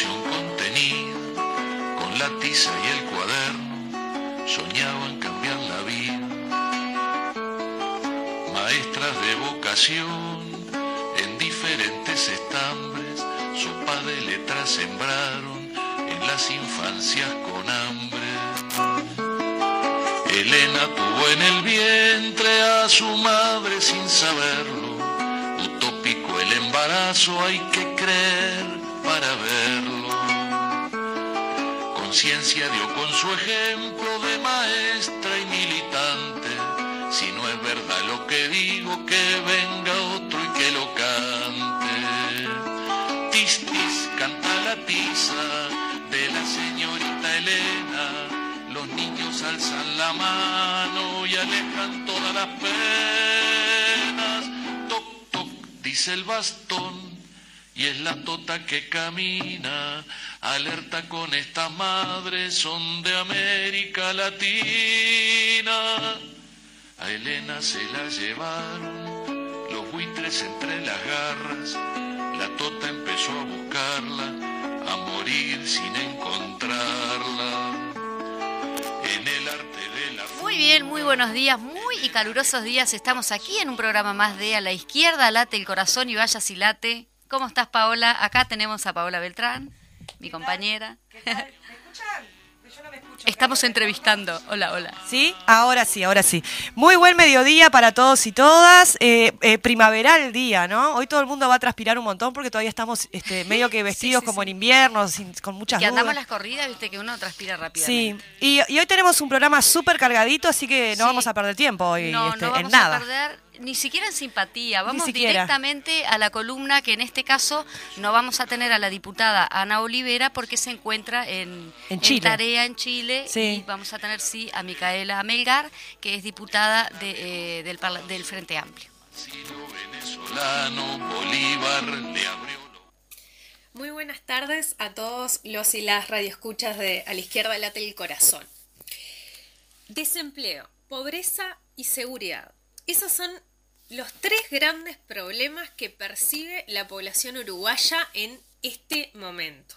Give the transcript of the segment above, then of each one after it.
Contenida, con la tiza y el cuaderno, soñaban cambiar la vida. Maestras de vocación en diferentes estambres, sopa de letras sembraron en las infancias con hambre. Elena tuvo en el vientre a su madre sin saberlo. Utópico el embarazo, hay que creer para verlo. Conciencia dio con su ejemplo de maestra y militante. Si no es verdad lo que digo, que venga otro y que lo cante. Tis, tis, canta la tiza de la señorita Elena. Los niños alzan la mano y alejan todas las penas. Toc, toc, dice el bastón. Y es la tota que camina, alerta con estas madres, son de América Latina. A Elena se la llevaron los buitres entre las garras. La tota empezó a buscarla, a morir sin encontrarla. En el arte de la Muy bien, muy buenos días, muy y calurosos días. Estamos aquí en un programa más de A la izquierda, late el corazón y vaya si late. ¿Cómo estás, Paola? Acá tenemos a Paola Beltrán, mi compañera. ¿Qué tal? ¿Me escuchan? Yo no me escucho. Estamos entrevistando. Hola, hola. ¿Sí? Ahora sí, ahora sí. Muy buen mediodía para todos y todas. Eh, eh, primaveral día, ¿no? Hoy todo el mundo va a transpirar un montón porque todavía estamos este, medio que vestidos sí, como sí. en invierno, sin- con muchas Que andamos las corridas, viste que uno transpira Sí, rápidamente. y, y hoy tenemos un programa súper cargadito, así que no Sí. vamos a perder tiempo hoy No, este, no en vamos nada. a perder ni siquiera en simpatía. Vamos directamente a la columna que en este caso no vamos a tener a la diputada Ana Olivera porque se encuentra en, En Chile. tarea en Chile Sí. y vamos a tener sí a Micaela Amelgar que es diputada de, eh, del, del Frente Amplio. Bolívar le abrió Muy buenas tardes a todos los y las radioescuchas de A la izquierda late el corazón. Desempleo, pobreza y seguridad. Esos son los tres grandes problemas que percibe la población uruguaya en este momento.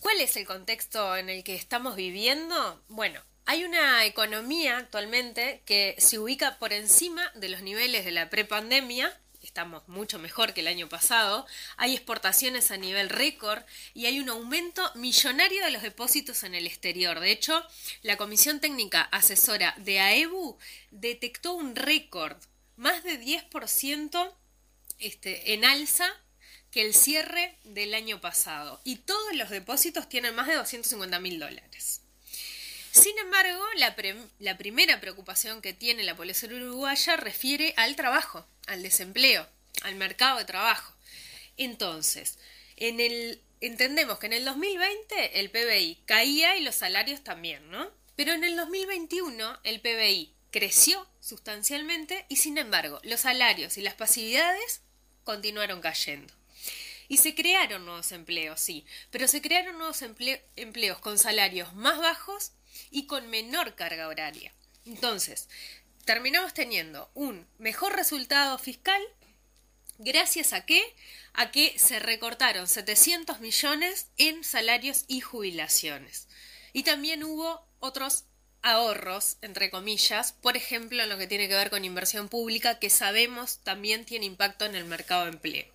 ¿Cuál es el contexto en el que estamos viviendo? Bueno, hay una economía actualmente que se ubica por encima de los niveles de la prepandemia. Estamos mucho mejor que el año pasado. Hay exportaciones a nivel récord y hay un aumento millonario de los depósitos en el exterior. De hecho, la Comisión Técnica Asesora de AEBU detectó un récord, más de 10% este, en alza que el cierre del año pasado. Y todos los depósitos tienen más de 250 mil dólares. Sin embargo, la, primera preocupación que tiene la población uruguaya refiere al trabajo, al desempleo, al mercado de trabajo. Entonces, en el, entendemos que en el 2020 el PBI caía y los salarios también, ¿no? Pero en el 2021 el PBI creció sustancialmente y sin embargo los salarios y las pasividades continuaron cayendo. Y se crearon nuevos empleos, sí, pero se crearon nuevos emple- empleos con salarios más bajos y con menor carga horaria. Entonces, terminamos teniendo un mejor resultado fiscal gracias a qué? A que se recortaron 700 millones en salarios y jubilaciones. Y también hubo otros ahorros, entre comillas, por ejemplo, en lo que tiene que ver con inversión pública, que sabemos también tiene impacto en el mercado de empleo.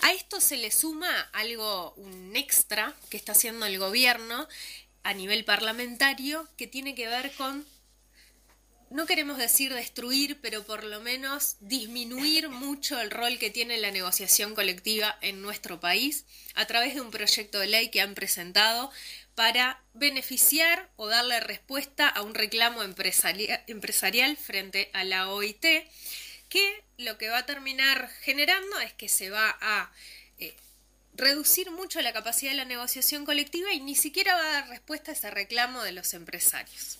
A esto se le suma algo, un extra que está haciendo el gobierno a nivel parlamentario que tiene que ver con, no queremos decir destruir, pero por lo menos disminuir mucho el rol que tiene la negociación colectiva en nuestro país a través de un proyecto de ley que han presentado para beneficiar o darle respuesta a un reclamo empresaria- empresarial frente a la OIT que lo que va a terminar generando es que se va a eh, reducir mucho la capacidad de la negociación colectiva y ni siquiera va a dar respuesta a ese reclamo de los empresarios.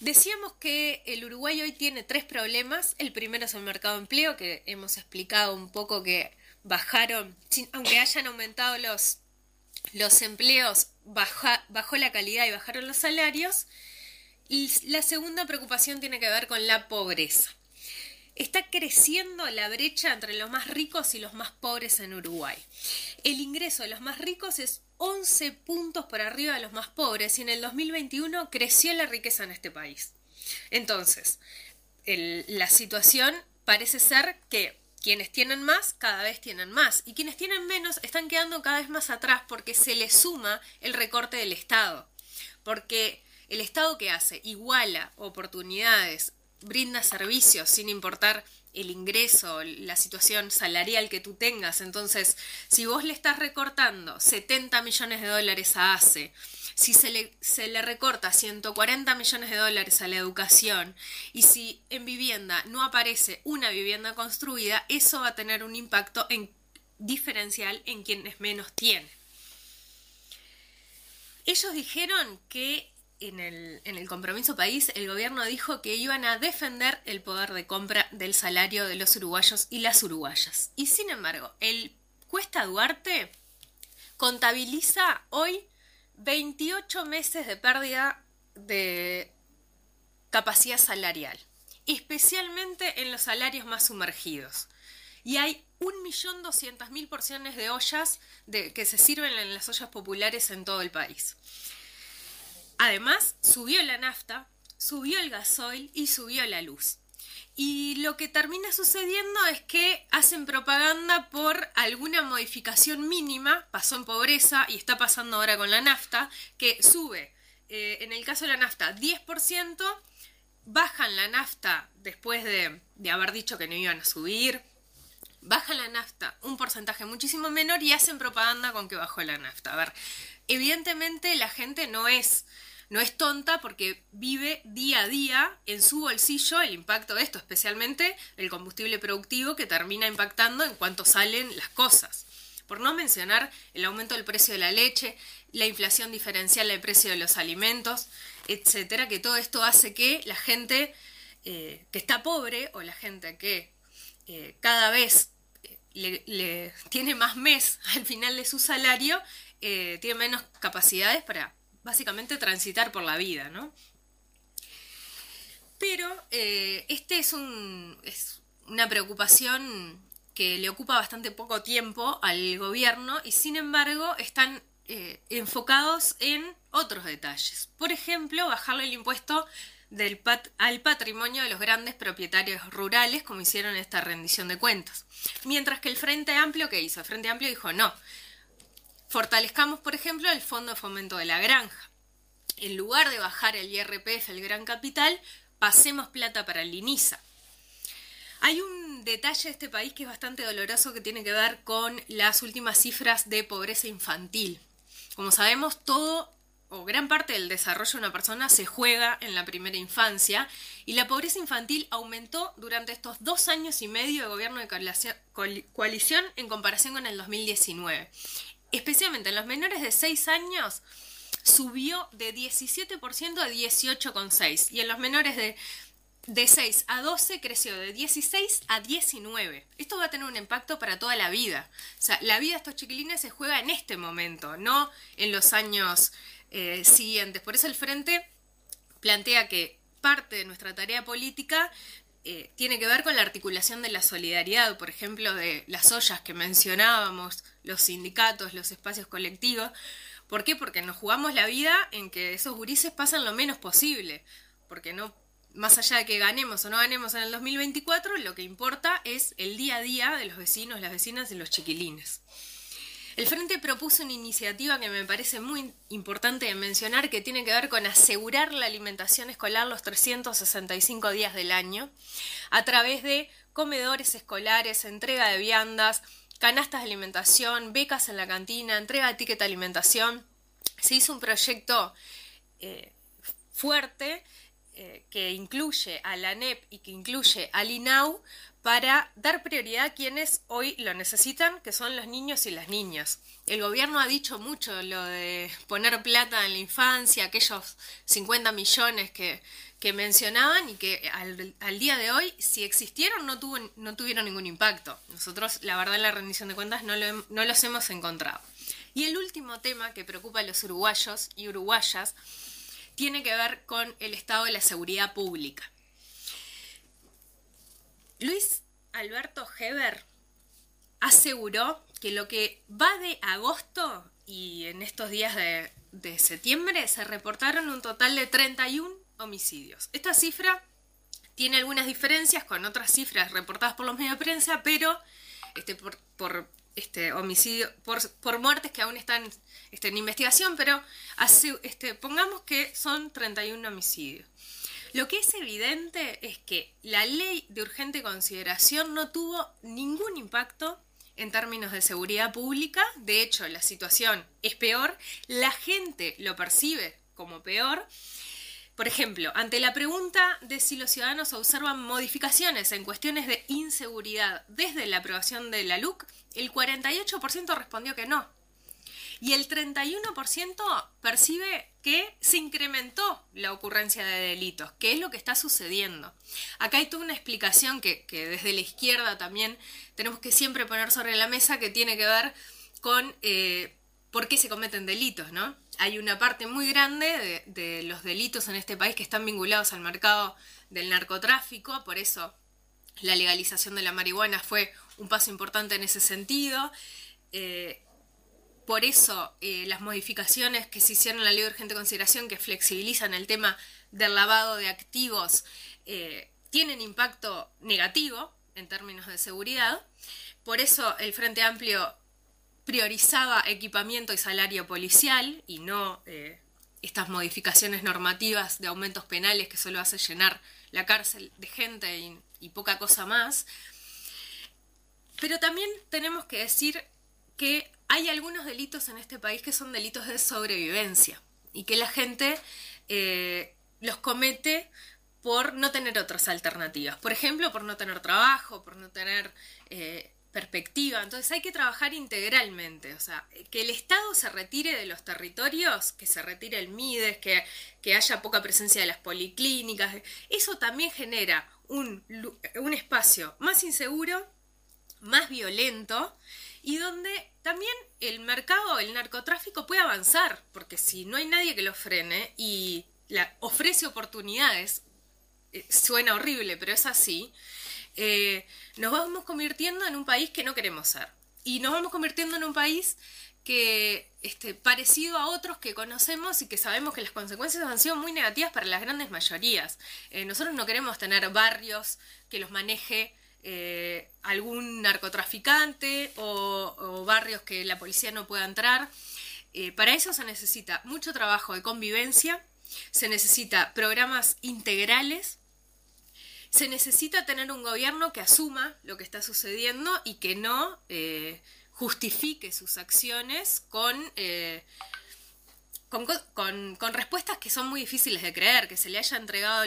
Decíamos que el Uruguay hoy tiene tres problemas. El primero es el mercado de empleo, que hemos explicado un poco que bajaron, aunque hayan aumentado los, los empleos, bajó la calidad y bajaron los salarios. Y la segunda preocupación tiene que ver con la pobreza. Está creciendo la brecha entre los más ricos y los más pobres en Uruguay. El ingreso de los más ricos es 11 puntos por arriba de los más pobres y en el 2021 creció la riqueza en este país. Entonces, la situación parece ser que quienes tienen más cada vez tienen más y quienes tienen menos están quedando cada vez más atrás porque se les suma el recorte del Estado. Porque el Estado que hace iguala oportunidades, brinda servicios sin importar el ingreso, la situación salarial que tú tengas. Entonces, si vos le estás recortando 70 millones de dólares a ACE, si se le, se le recorta 140 millones de dólares a la educación y si en vivienda no aparece una vivienda construida, eso va a tener un impacto en, diferencial en quienes menos tienen. Ellos dijeron que en el, compromiso país, el gobierno dijo que iban a defender el poder de compra del salario de los uruguayos y las uruguayas. Y sin embargo, el Cuesta Duarte contabiliza hoy 28 meses de pérdida de capacidad salarial, especialmente en los salarios más sumergidos. Y hay 1.200.000 porciones de ollas de, que se sirven en las ollas populares en todo el país. Además, subió la nafta, subió el gasoil y subió la luz. Y lo que termina sucediendo es que hacen propaganda por alguna modificación mínima, pasó en pobreza y está pasando ahora con la nafta, que sube, eh, en el caso de la nafta, 10%, bajan la nafta después de, de haber dicho que no iban a subir, bajan la nafta un porcentaje muchísimo menor y hacen propaganda con que bajó la nafta. A ver, evidentemente la gente no es no es tonta porque vive día a día en su bolsillo el impacto de esto, especialmente el combustible productivo que termina impactando en cuanto salen las cosas. Por no mencionar el aumento del precio de la leche, la inflación diferencial del precio de los alimentos, etcétera, que todo esto hace que la gente eh, que está pobre o la gente que eh, cada vez eh, le, tiene más mes al final de su salario, tiene menos capacidades para básicamente transitar por la vida, ¿no? Pero eh, este es, un, es una preocupación que le ocupa bastante poco tiempo al gobierno y sin embargo están eh, enfocados en otros detalles. Por ejemplo, bajarle el impuesto del al patrimonio de los grandes propietarios rurales, como hicieron esta rendición de cuentas. Mientras que el Frente Amplio, ¿qué hizo? El Frente Amplio dijo, no, Fortalezcamos, por ejemplo, el Fondo de Fomento de la Granja. En lugar de bajar el IRPF, el Gran Capital, pasemos plata para el INISA. Hay un detalle de este país que es bastante doloroso que tiene que ver con las últimas cifras de pobreza infantil. Como sabemos, todo o gran parte del desarrollo de una persona se juega en la primera infancia y la pobreza infantil aumentó durante estos dos años y medio de gobierno de coalición en comparación con el 2019 especialmente en los menores de 6 años, subió de 17% a 18,6%. Y en los menores de, de 6 a 12 creció de 16 a 19. Esto va a tener un impacto para toda la vida. O sea, la vida de estos chiquilines se juega en este momento, no en los años eh, siguientes. Por eso el Frente plantea que parte de nuestra tarea política eh, tiene que ver con la articulación de la solidaridad, por ejemplo, de las ollas que mencionábamos, los sindicatos, los espacios colectivos. ¿Por qué? Porque nos jugamos la vida en que esos gurises pasan lo menos posible, porque no más allá de que ganemos o no ganemos en el 2024, lo que importa es el día a día de los vecinos, las vecinas y los chiquilines. El Frente propuso una iniciativa que me parece muy importante de mencionar que tiene que ver con asegurar la alimentación escolar los 365 días del año a través de comedores escolares, entrega de viandas, canastas de alimentación, becas en la cantina, entrega de ticket de alimentación. Se hizo un proyecto eh, fuerte eh, que incluye a la NEP y que incluye al INAU para dar prioridad a quienes hoy lo necesitan, que son los niños y las niñas. El gobierno ha dicho mucho lo de poner plata en la infancia, aquellos 50 millones que, que mencionaban y que al, al, día de hoy, si existieron, no, tuvo, no tuvieron ningún impacto. Nosotros, la verdad, en la rendición de cuentas no, no los hemos encontrado. Y el último tema que preocupa a los uruguayos y uruguayas tiene que ver con el estado de la seguridad pública. Luis Alberto Heber aseguró que lo que va de agosto y en estos días de, de, septiembre se reportaron un total de 31 homicidios. Esta cifra tiene algunas diferencias con otras cifras reportadas por los medios de prensa, pero este, por, este, homicidio, por, por, muertes que aún están este, en investigación, pero este, pongamos que son 31 homicidios. Lo que es evidente es que la ley de urgente consideración no tuvo ningún impacto en términos de seguridad pública. De hecho, la situación es peor. La gente lo percibe como peor. Por ejemplo, ante la pregunta de si los ciudadanos observan modificaciones en cuestiones de inseguridad desde la aprobación de la LUC, el 48% respondió que no. Y el 31% percibe que se incrementó la ocurrencia de delitos, que es lo que está sucediendo. Acá hay toda una explicación que, desde la izquierda también tenemos que siempre poner sobre la mesa que tiene que ver con eh, por qué se cometen delitos, ¿no? Hay una parte muy grande de, los delitos en este país que están vinculados al mercado del narcotráfico, por eso la legalización de la marihuana fue un paso importante en ese sentido. Eh, por eso eh, las modificaciones que se hicieron en la ley de urgente consideración, que flexibilizan el tema del lavado de activos, eh, tienen impacto negativo en términos de seguridad. Por eso el Frente Amplio priorizaba equipamiento y salario policial y no eh, estas modificaciones normativas de aumentos penales que solo hace llenar la cárcel de gente y, poca cosa más. Pero también tenemos que decir que hay algunos delitos en este país que son delitos de sobrevivencia y que la gente eh, los comete por no tener otras alternativas. Por ejemplo, por no tener trabajo, por no tener eh, perspectiva. Entonces hay que trabajar integralmente. O sea, que el Estado se retire de los territorios, que se retire el MIDES, que, que haya poca presencia de las policlínicas. Eso también genera un, un espacio más inseguro, más violento y donde también el mercado, el narcotráfico puede avanzar, porque si no hay nadie que lo frene y la, ofrece oportunidades, eh, suena horrible, pero es así, eh, nos vamos convirtiendo en un país que no queremos ser. Y nos vamos convirtiendo en un país que este, parecido a otros que conocemos y que sabemos que las consecuencias han sido muy negativas para las grandes mayorías. Eh, nosotros no queremos tener barrios que los maneje eh, algún narcotraficante o, barrios que la policía no pueda entrar. Para eso se necesita mucho trabajo de convivencia, se necesita programas integrales, se necesita tener un gobierno que asuma lo que está sucediendo y que no eh, justifique sus acciones con eh, con, con, respuestas que son muy difíciles de creer, que se le haya entregado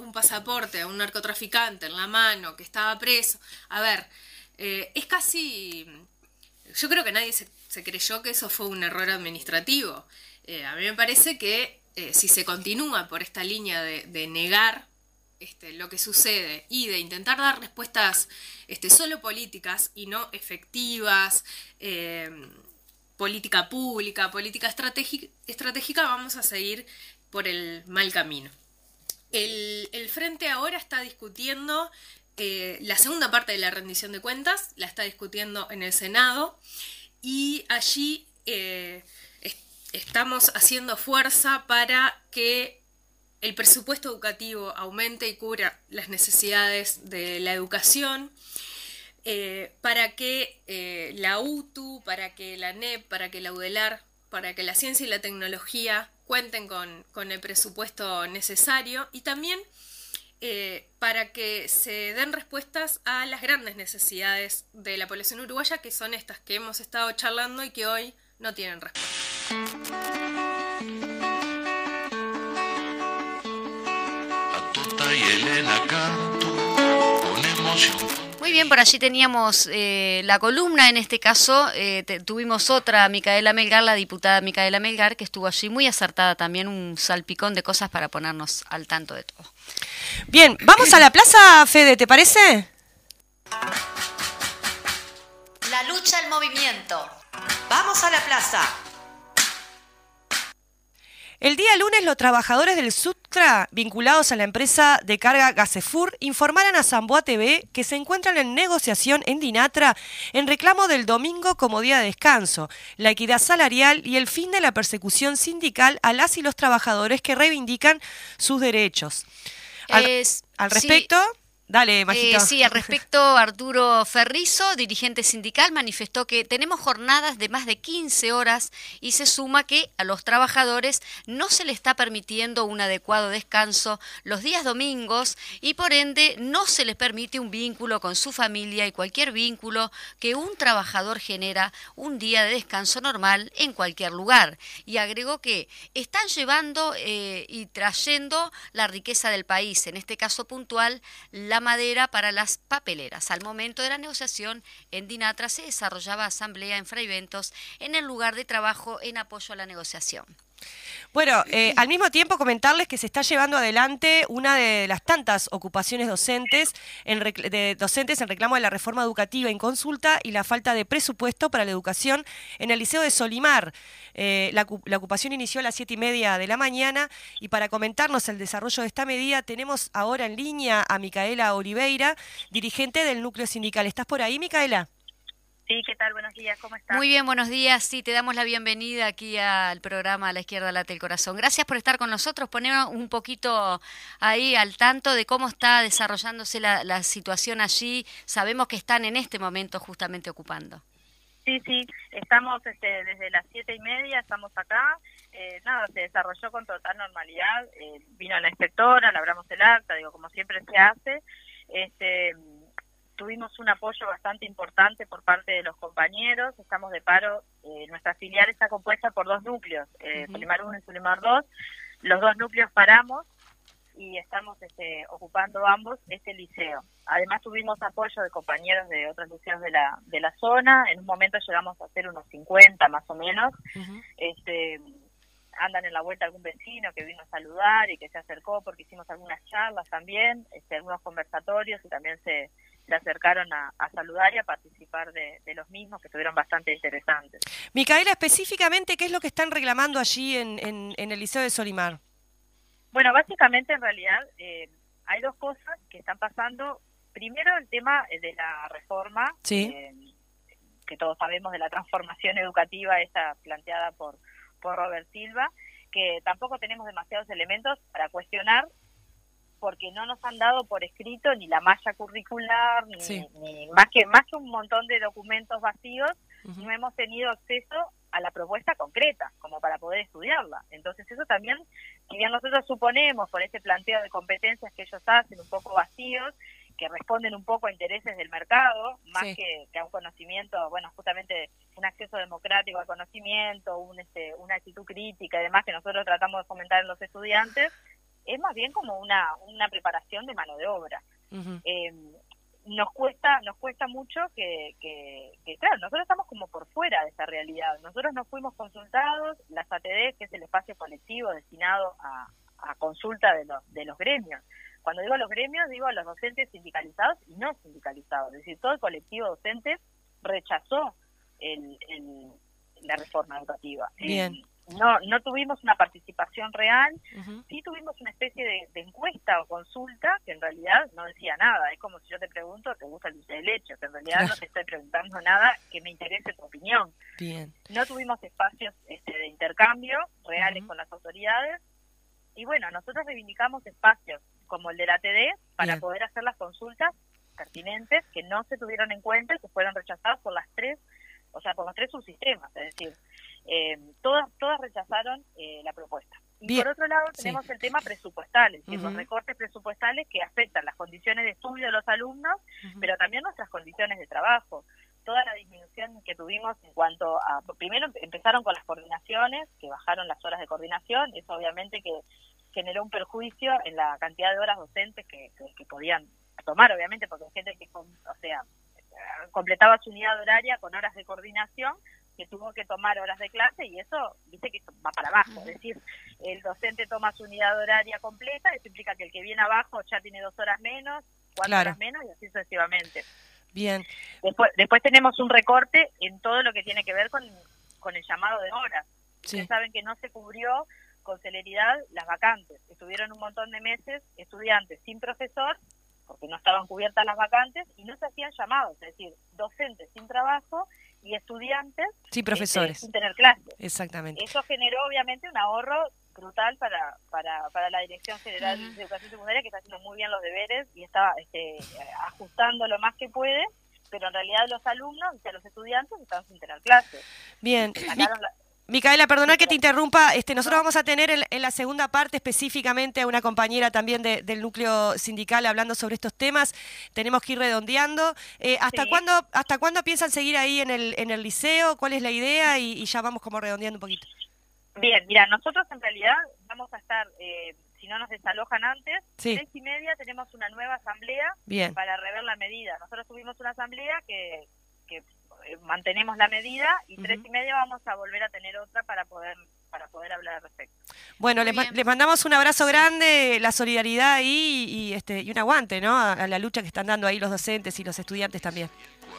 un pasaporte a un narcotraficante en la mano, que estaba preso. A ver, eh, es casi... Yo creo que nadie se, creyó que eso fue un error administrativo. A mí me parece que si se continúa por esta línea de negar este, lo que sucede y de intentar dar respuestas este, solo políticas y no efectivas, política pública, política estratégica, vamos a seguir por el mal camino. El, Frente ahora está discutiendo eh, la segunda parte de la rendición de cuentas, la está discutiendo en el Senado y allí eh, est estamos haciendo fuerza para que el presupuesto educativo aumente y cubra las necesidades de la educación eh, para que eh, la UTU, para que la NEP, para que la UDELAR, para que la ciencia y la tecnología cuenten con, con el presupuesto necesario y también eh, para que se den respuestas a las grandes necesidades de la población uruguaya, que son estas que hemos estado charlando y que hoy no tienen respuesta. Y Elena canto con emoción. Muy bien, por allí teníamos eh, la columna, en este caso eh, te- tuvimos otra, Micaela Melgar, la diputada Micaela Melgar, que estuvo allí muy acertada también, un salpicón de cosas para ponernos al tanto de todo. Bien, vamos a la plaza, Fede, ¿te parece? La lucha al movimiento. Vamos a la plaza. El día lunes, los trabajadores del Sutra, vinculados a la empresa de carga Gasefur, informaron a Zamboa TV que se encuentran en negociación en Dinatra en reclamo del domingo como día de descanso, la equidad salarial y el fin de la persecución sindical a las y los trabajadores que reivindican sus derechos. Al, Es- al sí, respecto, dale. Eh, sí, al respecto, Arturo Ferrizo, dirigente sindical, manifestó que tenemos jornadas de más de 15 horas y se suma que a los trabajadores no se le está permitiendo un adecuado descanso los días domingos y por ende no se les permite un vínculo con su familia y cualquier vínculo que un trabajador genera un día de descanso normal en cualquier lugar. Y agregó que están llevando eh, y trayendo la riqueza del país, en este caso puntual, la madera para las papeleras. Al momento de la negociación, en Dinatra se desarrollaba asamblea en Fraiventos en el lugar de trabajo en apoyo a la negociación. Bueno, eh, al mismo tiempo comentarles que se está llevando adelante una de las tantas ocupaciones docentes en, de docentes en reclamo de la reforma educativa en consulta y la falta de presupuesto para la educación en el Liceo de Solimar. Eh, la, la ocupación inició a las siete y media de la mañana y para comentarnos el desarrollo de esta medida tenemos ahora en línea a Micaela Oliveira, dirigente del núcleo sindical. ¿Estás por ahí, Micaela? Sí, ¿qué tal? Buenos días, ¿cómo estás? Muy bien, buenos días. Sí, te damos la bienvenida aquí al programa A la izquierda late el corazón. Gracias por estar con nosotros, ponernos un poquito ahí al tanto de cómo está desarrollándose la, la situación allí. Sabemos que están en este momento justamente ocupando. Sí, sí, estamos este, desde las siete y media, estamos acá. Eh, nada, se desarrolló con total normalidad. Eh, vino la inspectora, labramos el acta, digo, como siempre se hace. Este, tuvimos un apoyo bastante importante por parte de los compañeros. Estamos de paro. Eh, nuestra filial está compuesta por dos núcleos, eh, Ujú. Solimar 1 y Solimar 2. Los dos núcleos paramos y estamos este, ocupando ambos este liceo. Además tuvimos apoyo de compañeros de otros liceos de la, de la zona. En un momento llegamos a ser unos 50 más o menos. Este, andan en la vuelta algún vecino que vino a saludar y que se acercó porque hicimos algunas charlas también, este, algunos conversatorios y también se, se acercaron a, a saludar y a participar de, de los mismos que estuvieron bastante interesantes. Micaela, específicamente, ¿qué es lo que están reclamando allí en, en- en el Liceo de Solimar? Bueno, básicamente en realidad eh, hay dos cosas que están pasando. Primero el tema eh, de la reforma, Sí. eh, que todos sabemos de la transformación educativa esta planteada por, por Robert Silva, que tampoco tenemos demasiados elementos para cuestionar porque no nos han dado por escrito ni la malla curricular, ni, Sí. ni más que más que un montón de documentos vacíos, no hemos tenido acceso a la propuesta concreta como para poder estudiarla. Entonces eso también, si bien nosotros suponemos por ese planteo de competencias que ellos hacen un poco vacíos, que responden un poco a intereses del mercado, más Sí. que, que a un conocimiento, bueno, justamente un acceso democrático al conocimiento, un, este, una actitud crítica y demás que nosotros tratamos de fomentar en los estudiantes, es más bien como una, una preparación de mano de obra. Eh, nos cuesta nos cuesta mucho que, que, que, claro nosotros estamos como por fuera de esa realidad. Nosotros no fuimos consultados las ATD que es el espacio colectivo destinado a, a consulta de los de los gremios. Cuando digo los gremios digo a los docentes sindicalizados y no sindicalizados. Es decir todo el colectivo docente rechazó el, el- la reforma educativa. Bien. Eh, no no tuvimos una participación real sí tuvimos una especie de, de encuesta o consulta que en realidad no decía nada. Es como si yo te pregunto, ¿te gusta el dulce de leche? Que en realidad no te estoy preguntando nada que me interese tu opinión. Bien. No tuvimos espacios este, de intercambio reales con las autoridades. Y bueno, nosotros reivindicamos espacios como el de la TD para Bien. poder hacer las consultas pertinentes que no se tuvieron en cuenta y que fueron rechazadas por las tres, o sea, por los tres subsistemas. Es decir, eh, todas, todas rechazaron eh, la propuesta. Y Bien. por otro lado Sí. tenemos el tema presupuestal, es decir, los recortes presupuestales que afectan las condiciones de estudio de los alumnos, pero también nuestras condiciones de trabajo. Toda la disminución que tuvimos en cuanto a, primero empezaron con las coordinaciones, que bajaron las horas de coordinación, eso obviamente que generó un perjuicio en la cantidad de horas docentes que, que, podían tomar, obviamente, porque hay gente que, o sea, completaba su unidad horaria con horas de coordinación que tuvo que tomar horas de clase y eso dice que va para abajo, es decir, el docente toma su unidad horaria completa, eso implica que el que viene abajo ya tiene dos horas menos, cuatro horas menos y así sucesivamente. Bien. Después, después tenemos un recorte en todo lo que tiene que ver con, con el llamado de horas. Ustedes saben que no se cubrió con celeridad las vacantes. Estuvieron un montón de meses estudiantes sin profesor porque no estaban cubiertas las vacantes y no se hacían llamados, es decir, docentes sin trabajo y estudiantes sí, profesores. Este, sin tener clases. Exactamente. Eso generó obviamente un ahorro brutal para, para, para la Dirección General de Educación Secundaria que está haciendo muy bien los deberes y está este, ajustando lo más que puede, pero en realidad los alumnos, o sea, los estudiantes están sin tener clases. Bien. Micaela, perdona que te interrumpa. Este, nosotros vamos a tener en, la segunda parte específicamente a una compañera también del núcleo sindical hablando sobre estos temas. Tenemos que ir redondeando. Eh, ¿Hasta cuándo hasta cuándo piensan seguir ahí en el, en el liceo? ¿Cuál es la idea? Y, ya vamos como redondeando un poquito. Bien, mira, nosotros en realidad vamos a estar, eh, si no nos desalojan antes, tres y media tenemos una nueva asamblea para rever la medida. Nosotros tuvimos una asamblea que, que mantenemos la medida y tres y media vamos a volver a tener otra para poder para poder hablar al respecto. Bueno, les, mandamos un abrazo grande, la solidaridad ahí y, este y un aguante, ¿no? A, la lucha que están dando ahí los docentes y los estudiantes también.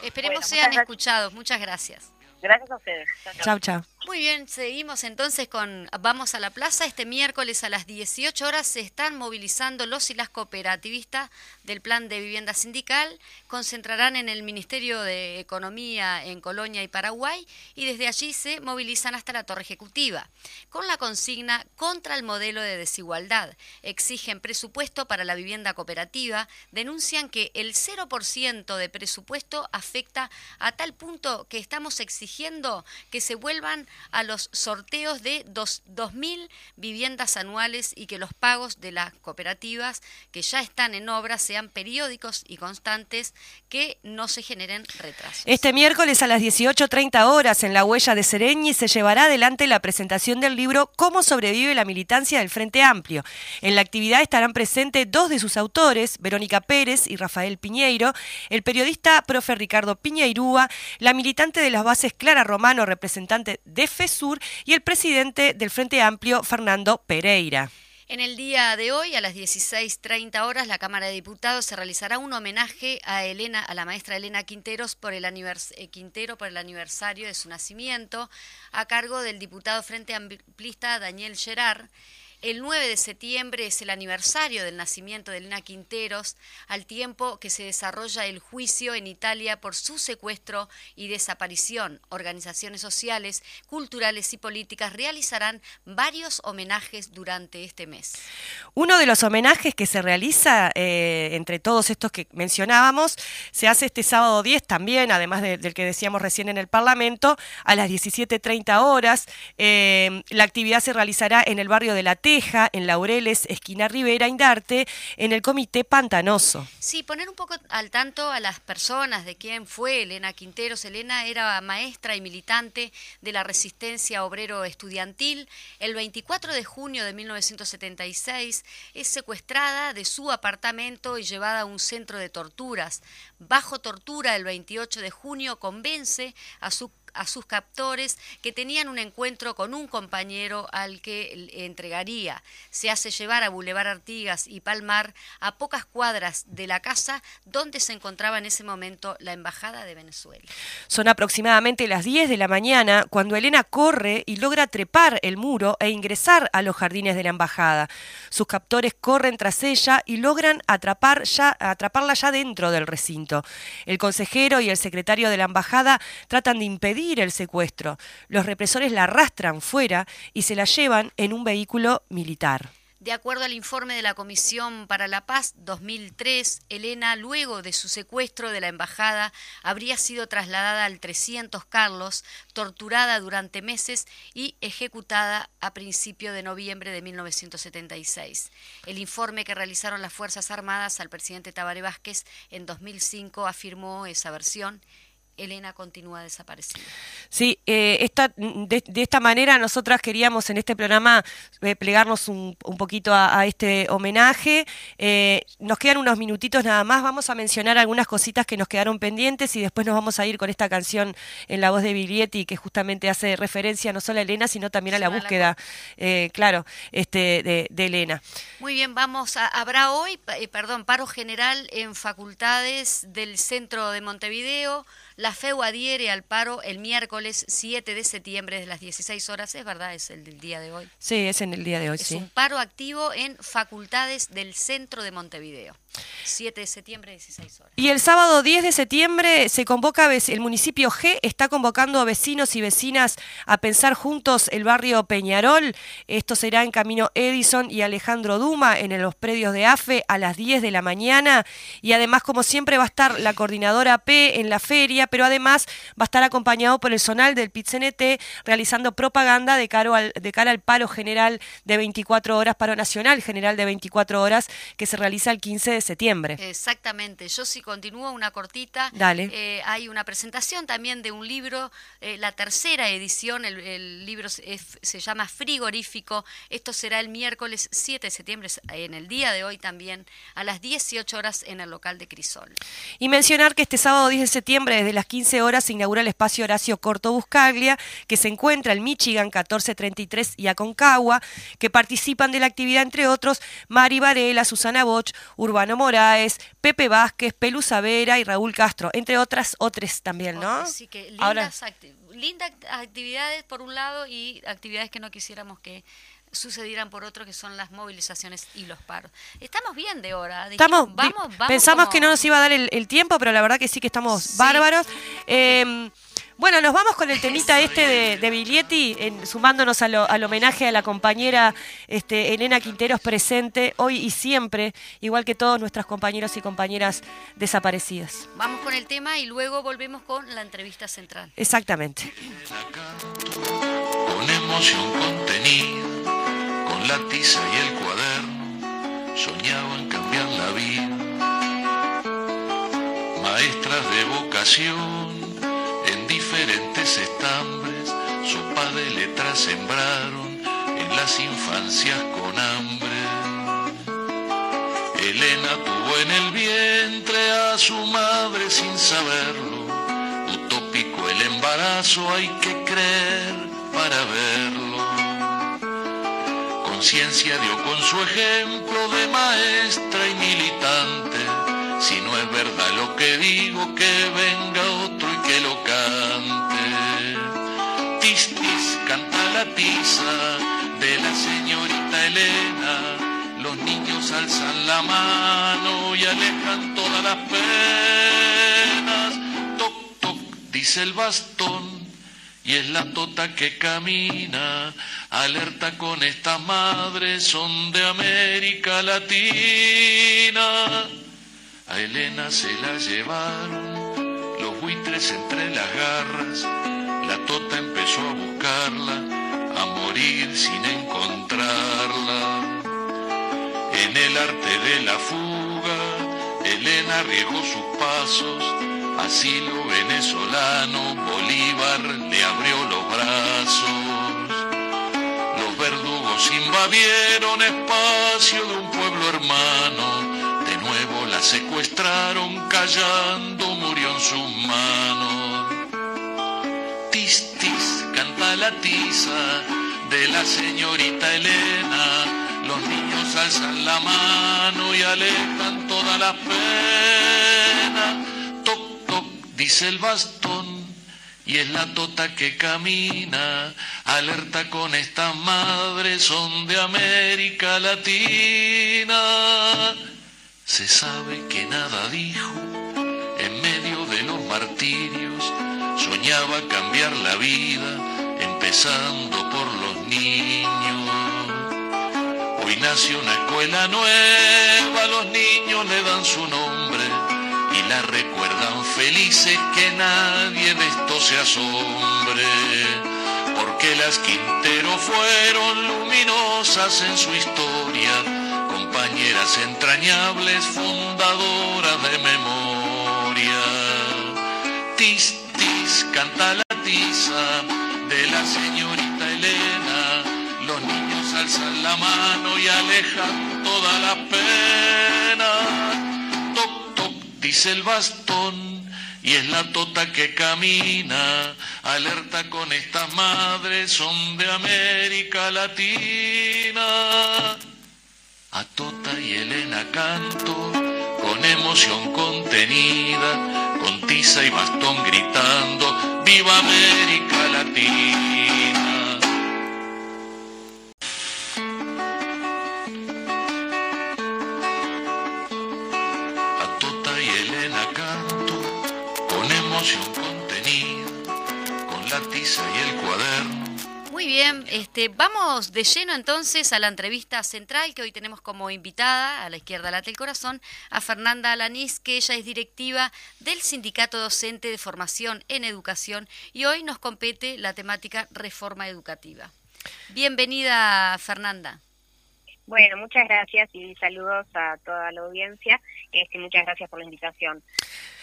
Esperemos sean escuchados. Muchas gracias. Gracias a ustedes. Chao, chao. Muy bien, seguimos entonces con Vamos a la Plaza. Este miércoles a las 18 horas se están movilizando los y las cooperativistas del Plan de Vivienda Sindical. Concentrarán en el Ministerio de Economía en Colonia y Paraguay y desde allí se movilizan hasta la Torre Ejecutiva con la consigna contra el modelo de desigualdad. Exigen presupuesto para la vivienda cooperativa. Denuncian que el 0% de presupuesto afecta a tal punto que estamos exigiendo que se vuelvan a los sorteos de 2.000 viviendas anuales y que los pagos de las cooperativas que ya están en obra sean periódicos y constantes, que no se generen retrasos. Este miércoles a las 18.30 horas en la huella de Sereñi se llevará adelante la presentación del libro Cómo sobrevive la militancia del Frente Amplio. En la actividad estarán presentes dos de sus autores, Verónica Pérez y Rafael Piñeiro, el periodista profe Ricardo Piñeirúa, la militante de las bases Clara Romano, representante de FESUR y el presidente del Frente Amplio, Fernando Pereira. En el día de hoy, a las 16.30 horas, la Cámara de Diputados se realizará un homenaje a Elena, a la maestra Elena Quinteros por el eh, Quintero por el aniversario de su nacimiento, a cargo del diputado Frente Amplista Daniel Gerard. El 9 de septiembre es el aniversario del nacimiento de Elena Quinteros, al tiempo que se desarrolla el juicio en Italia por su secuestro y desaparición. Organizaciones sociales, culturales y políticas realizarán varios homenajes durante este mes. Uno de los homenajes que se realiza eh, entre todos estos que mencionábamos se hace este sábado 10 también, además del que decíamos recién en el Parlamento, a las 17.30 horas. Eh, la actividad se realizará en el barrio de La T en Laureles, esquina Rivera, Indarte, en el Comité Pantanoso. Sí, poner un poco al tanto a las personas de quién fue Elena Quinteros. Elena era maestra y militante de la resistencia obrero estudiantil. El 24 de junio de 1976 es secuestrada de su apartamento y llevada a un centro de torturas. Bajo tortura, el 28 de junio convence a su a sus captores que tenían un encuentro con un compañero al que entregaría. Se hace llevar a Boulevard Artigas y Palmar a pocas cuadras de la casa donde se encontraba en ese momento la Embajada de Venezuela. Son aproximadamente las 10 de la mañana cuando Elena corre y logra trepar el muro e ingresar a los jardines de la Embajada. Sus captores corren tras ella y logran atrapar ya, atraparla ya dentro del recinto. El consejero y el secretario de la Embajada tratan de impedir el secuestro. Los represores la arrastran fuera y se la llevan en un vehículo militar. De acuerdo al informe de la Comisión para la Paz 2003, Elena, luego de su secuestro de la embajada, habría sido trasladada al 300 Carlos, torturada durante meses y ejecutada a principio de noviembre de 1976. El informe que realizaron las Fuerzas Armadas al presidente Tabaré Vázquez en 2005 afirmó esa versión Elena continúa desaparecida. Sí, eh, esta, de, esta manera nosotras queríamos en este programa eh, plegarnos un, un, poquito a, este homenaje. Eh, nos quedan unos minutitos nada más, vamos a mencionar algunas cositas que nos quedaron pendientes y después nos vamos a ir con esta canción en la voz de Biglietti que justamente hace referencia no solo a Elena, sino también a la búsqueda, claro, este, de, de, Elena. Muy bien, vamos a, habrá hoy, perdón, paro general en facultades del centro de Montevideo. La FEU adhiere al paro el miércoles 7 de septiembre de las 16 horas. ¿Es verdad? ¿Es el del día de hoy? Sí, es en el día de hoy, es sí. un paro activo en facultades del centro de Montevideo. 7 de septiembre, 16 horas. Y el sábado 10 de septiembre se convoca, el municipio G está convocando a vecinos y vecinas a pensar juntos el barrio Peñarol. Esto será en Camino Edison y Alejandro Duma en los predios de AFE a las 10 de la mañana. Y además, como siempre, va a estar la coordinadora P en la feria pero además va a estar acompañado por el Zonal del PITCNT realizando propaganda de, cara al, de cara al paro general de 24 horas, paro nacional general de 24 horas, que se realiza el 15 de septiembre. Exactamente. Yo si continúo una cortita. Dale. Eh, hay una presentación también de un libro, eh, la tercera edición, el, libro se llama Frigorífico. Esto será el miércoles 7 de septiembre, en el día de hoy también, a las 18 horas en el local de Crisol. Y mencionar que este sábado 10 de septiembre, desde las 15 horas se inaugura el espacio Horacio Corto Buscaglia, que se encuentra en Michigan 1433 y Aconcagua, que participan de la actividad, entre otros, Mari Varela, Susana Boch, Urbano Moraes, Pepe Vázquez, Pelu Savera y Raúl Castro, entre otras, otras también, ¿no? Sí, que lindas, lindas actividades por un lado y actividades que no quisiéramos que sucedieran por otro, que son las movilizaciones y los paros. Estamos bien de hora. estamos, vamos, vamos pensamos que no nos iba a dar el, tiempo, pero la verdad que sí que estamos bárbaros. Em, bueno, nos vamos con el temita este de, de Biglietti, sumándonos al homenaje a la compañera este, Elena Quinteros presente hoy y siempre, igual que todos nuestras compañeros y compañeras desaparecidas. Vamos con el tema y luego volvemos con la entrevista central. Exactamente. Con emoción contenida la tiza y el cuaderno soñaban cambiar la vida. Maestras de vocación en diferentes estambres, sopa de letras sembraron en las infancias con hambre. Elena tuvo en el vientre a su madre sin saberlo. Utópico el embarazo, hay que creer para verlo conciencia dio con su ejemplo de maestra y militante. Si no es verdad lo que digo, que venga otro y que lo cante. Tistis canta la tiza de la señorita Elena. Los niños alzan la mano y alejan todas las penas. Toc, toc, dice el bastón y es la tota que camina, alerta con estas madres, son de América Latina. A Elena se la llevaron los buitres entre las garras, la tota empezó a buscarla, a morir sin encontrarla. En el arte de la fuga, Elena arriesgó sus pasos, asilo venezolano, Bolívar le abrió los brazos. Los verdugos invadieron espacio de un pueblo hermano, de nuevo la secuestraron, callando murió en sus manos. Tistis canta la tiza de la señorita Elena, los niños alzan la mano y alejan toda la pena dice el bastón, y es la tota que camina, alerta con estas madres, son de América Latina. Se sabe que nada dijo, en medio de los martirios, soñaba cambiar la vida, empezando por los niños. Hoy nació una escuela nueva, los niños le dan su nombre recuerdan felices que nadie de esto se asombre, porque las Quintero fueron luminosas en su historia, compañeras entrañables, fundadoras de memoria. canta la tiza de la señorita Elena. Los niños alzan la mano y alejan toda la pena. Dice el bastón. Y es la tota que camina, alerta con estas madres, son de América Latina. A Tota y Elena canto con emoción contenida, con tiza y bastón gritando, ¡Viva América Latina! Canto con emoción contenida, con la tiza y el cuaderno. Muy bien, este, vamos de lleno entonces a la entrevista central que hoy tenemos como invitada, a la izquierda late el corazón, a Fernanda Alanís, que ella es directiva del Sindicato Docente de Formación en Educación y hoy nos compete la temática reforma educativa. Bienvenida, Fernanda. Bueno, muchas gracias y saludos a toda la audiencia. Este, muchas gracias por la invitación.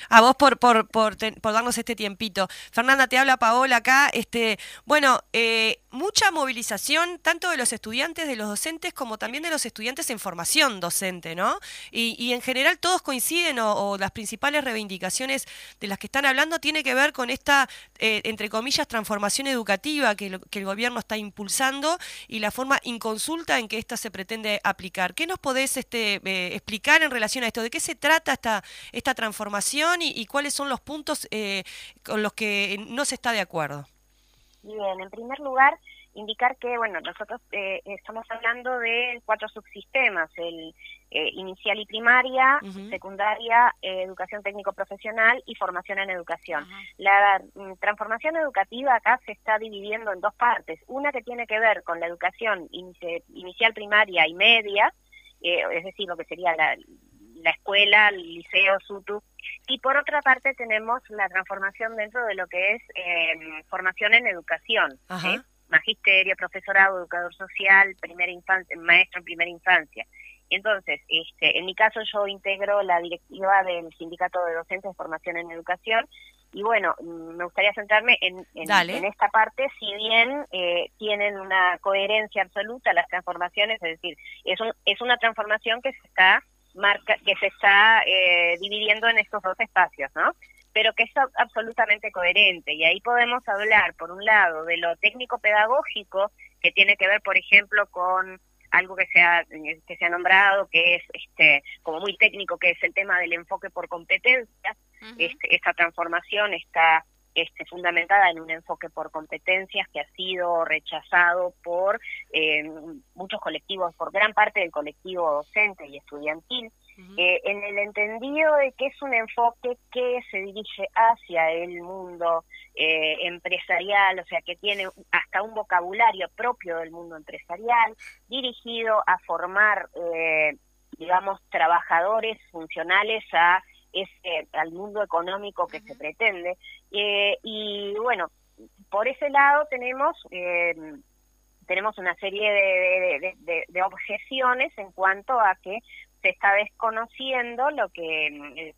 A vos por, por, por, por darnos este tiempito. Fernanda, te habla Paola acá. Este, bueno, eh, mucha movilización tanto de los estudiantes, de los docentes, como también de los estudiantes en formación docente, ¿no? Y, y en general todos coinciden o, o las principales reivindicaciones de las que están hablando tiene que ver con esta, eh, entre comillas, transformación educativa que, lo- que el gobierno está impulsando y la forma inconsulta en que esta se pretende aplicar. ¿Qué nos podés este, eh, explicar en relación a esto? ¿De qué se trata esta, esta transformación y, y cuáles son los puntos eh, con los que no se está de acuerdo? Bien, en primer lugar, indicar que, bueno, nosotros eh, estamos hablando de cuatro subsistemas, el eh, inicial y primaria, secundaria, eh, educación técnico-profesional y formación en educación. La mm, transformación educativa acá se está dividiendo en dos partes. Una que tiene que ver con la educación inici- inicial, primaria y media, eh, es decir, lo que sería la, la escuela, el liceo, SUTU. Y por otra parte tenemos la transformación dentro de lo que es eh, formación en educación. Magisterio, profesorado, educador social, primera infancia, maestro en primera infancia. Entonces, este, en mi caso yo integro la directiva del Sindicato de Docentes de Formación en Educación y bueno, mm, me gustaría centrarme en, en, en esta parte, si bien eh, tienen una coherencia absoluta las transformaciones, es decir, es, un, es una transformación que se está marca que se está eh, dividiendo en estos dos espacios, ¿no? Pero que es ab- absolutamente coherente y ahí podemos hablar, por un lado, de lo técnico-pedagógico que tiene que ver, por ejemplo, con algo que se ha que se ha nombrado que es este como muy técnico que es el tema del enfoque por competencias Ujú. este, esta transformación está este, fundamentada en un enfoque por competencias que ha sido rechazado por eh, muchos colectivos, por gran parte del colectivo docente y estudiantil, eh, en el entendido de que es un enfoque que se dirige hacia el mundo eh, empresarial, o sea, que tiene hasta un vocabulario propio del mundo empresarial, dirigido a formar, eh, digamos, trabajadores funcionales a ese, al mundo económico que se pretende. Eh, y bueno, por ese lado tenemos... Eh, tenemos una serie de, de, de, de, objeciones en cuanto a que se está desconociendo lo que eh,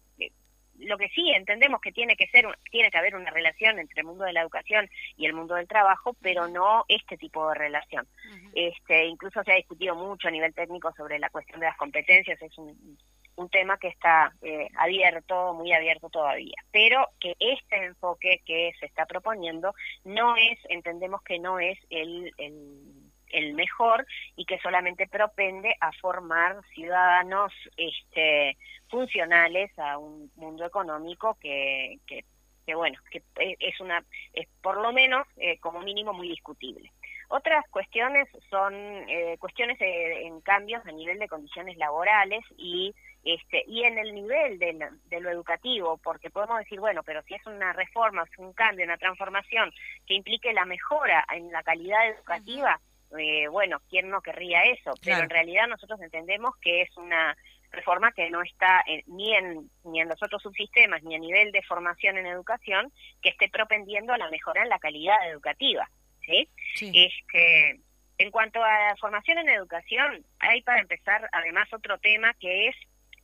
lo que sí entendemos que tiene que ser tiene que haber una relación entre el mundo de la educación y el mundo del trabajo pero no este tipo de relación. Este incluso se ha discutido mucho a nivel técnico sobre la cuestión de las competencias es un, un tema que está eh, abierto muy abierto todavía pero que este enfoque que se está proponiendo no es entendemos que no es el, el el mejor y que solamente propende a formar ciudadanos este, funcionales a un mundo económico que, que, que bueno, que es una, es por lo menos eh, como mínimo muy discutible. Otras cuestiones son eh, cuestiones en cambios a nivel de condiciones laborales y este y en el nivel de, de, lo educativo, porque podemos decir, bueno, pero si es una reforma, es un cambio, una transformación que implique la mejora en la calidad educativa, eh, bueno, ¿quién no querría eso? Pero en realidad nosotros entendemos que es una reforma que no está en- ni, en, ni en los otros subsistemas ni a nivel de formación en educación que esté propendiendo a la mejora en la calidad educativa. ¿sí? Sí. Este, en cuanto a formación en educación, hay para empezar además otro tema que es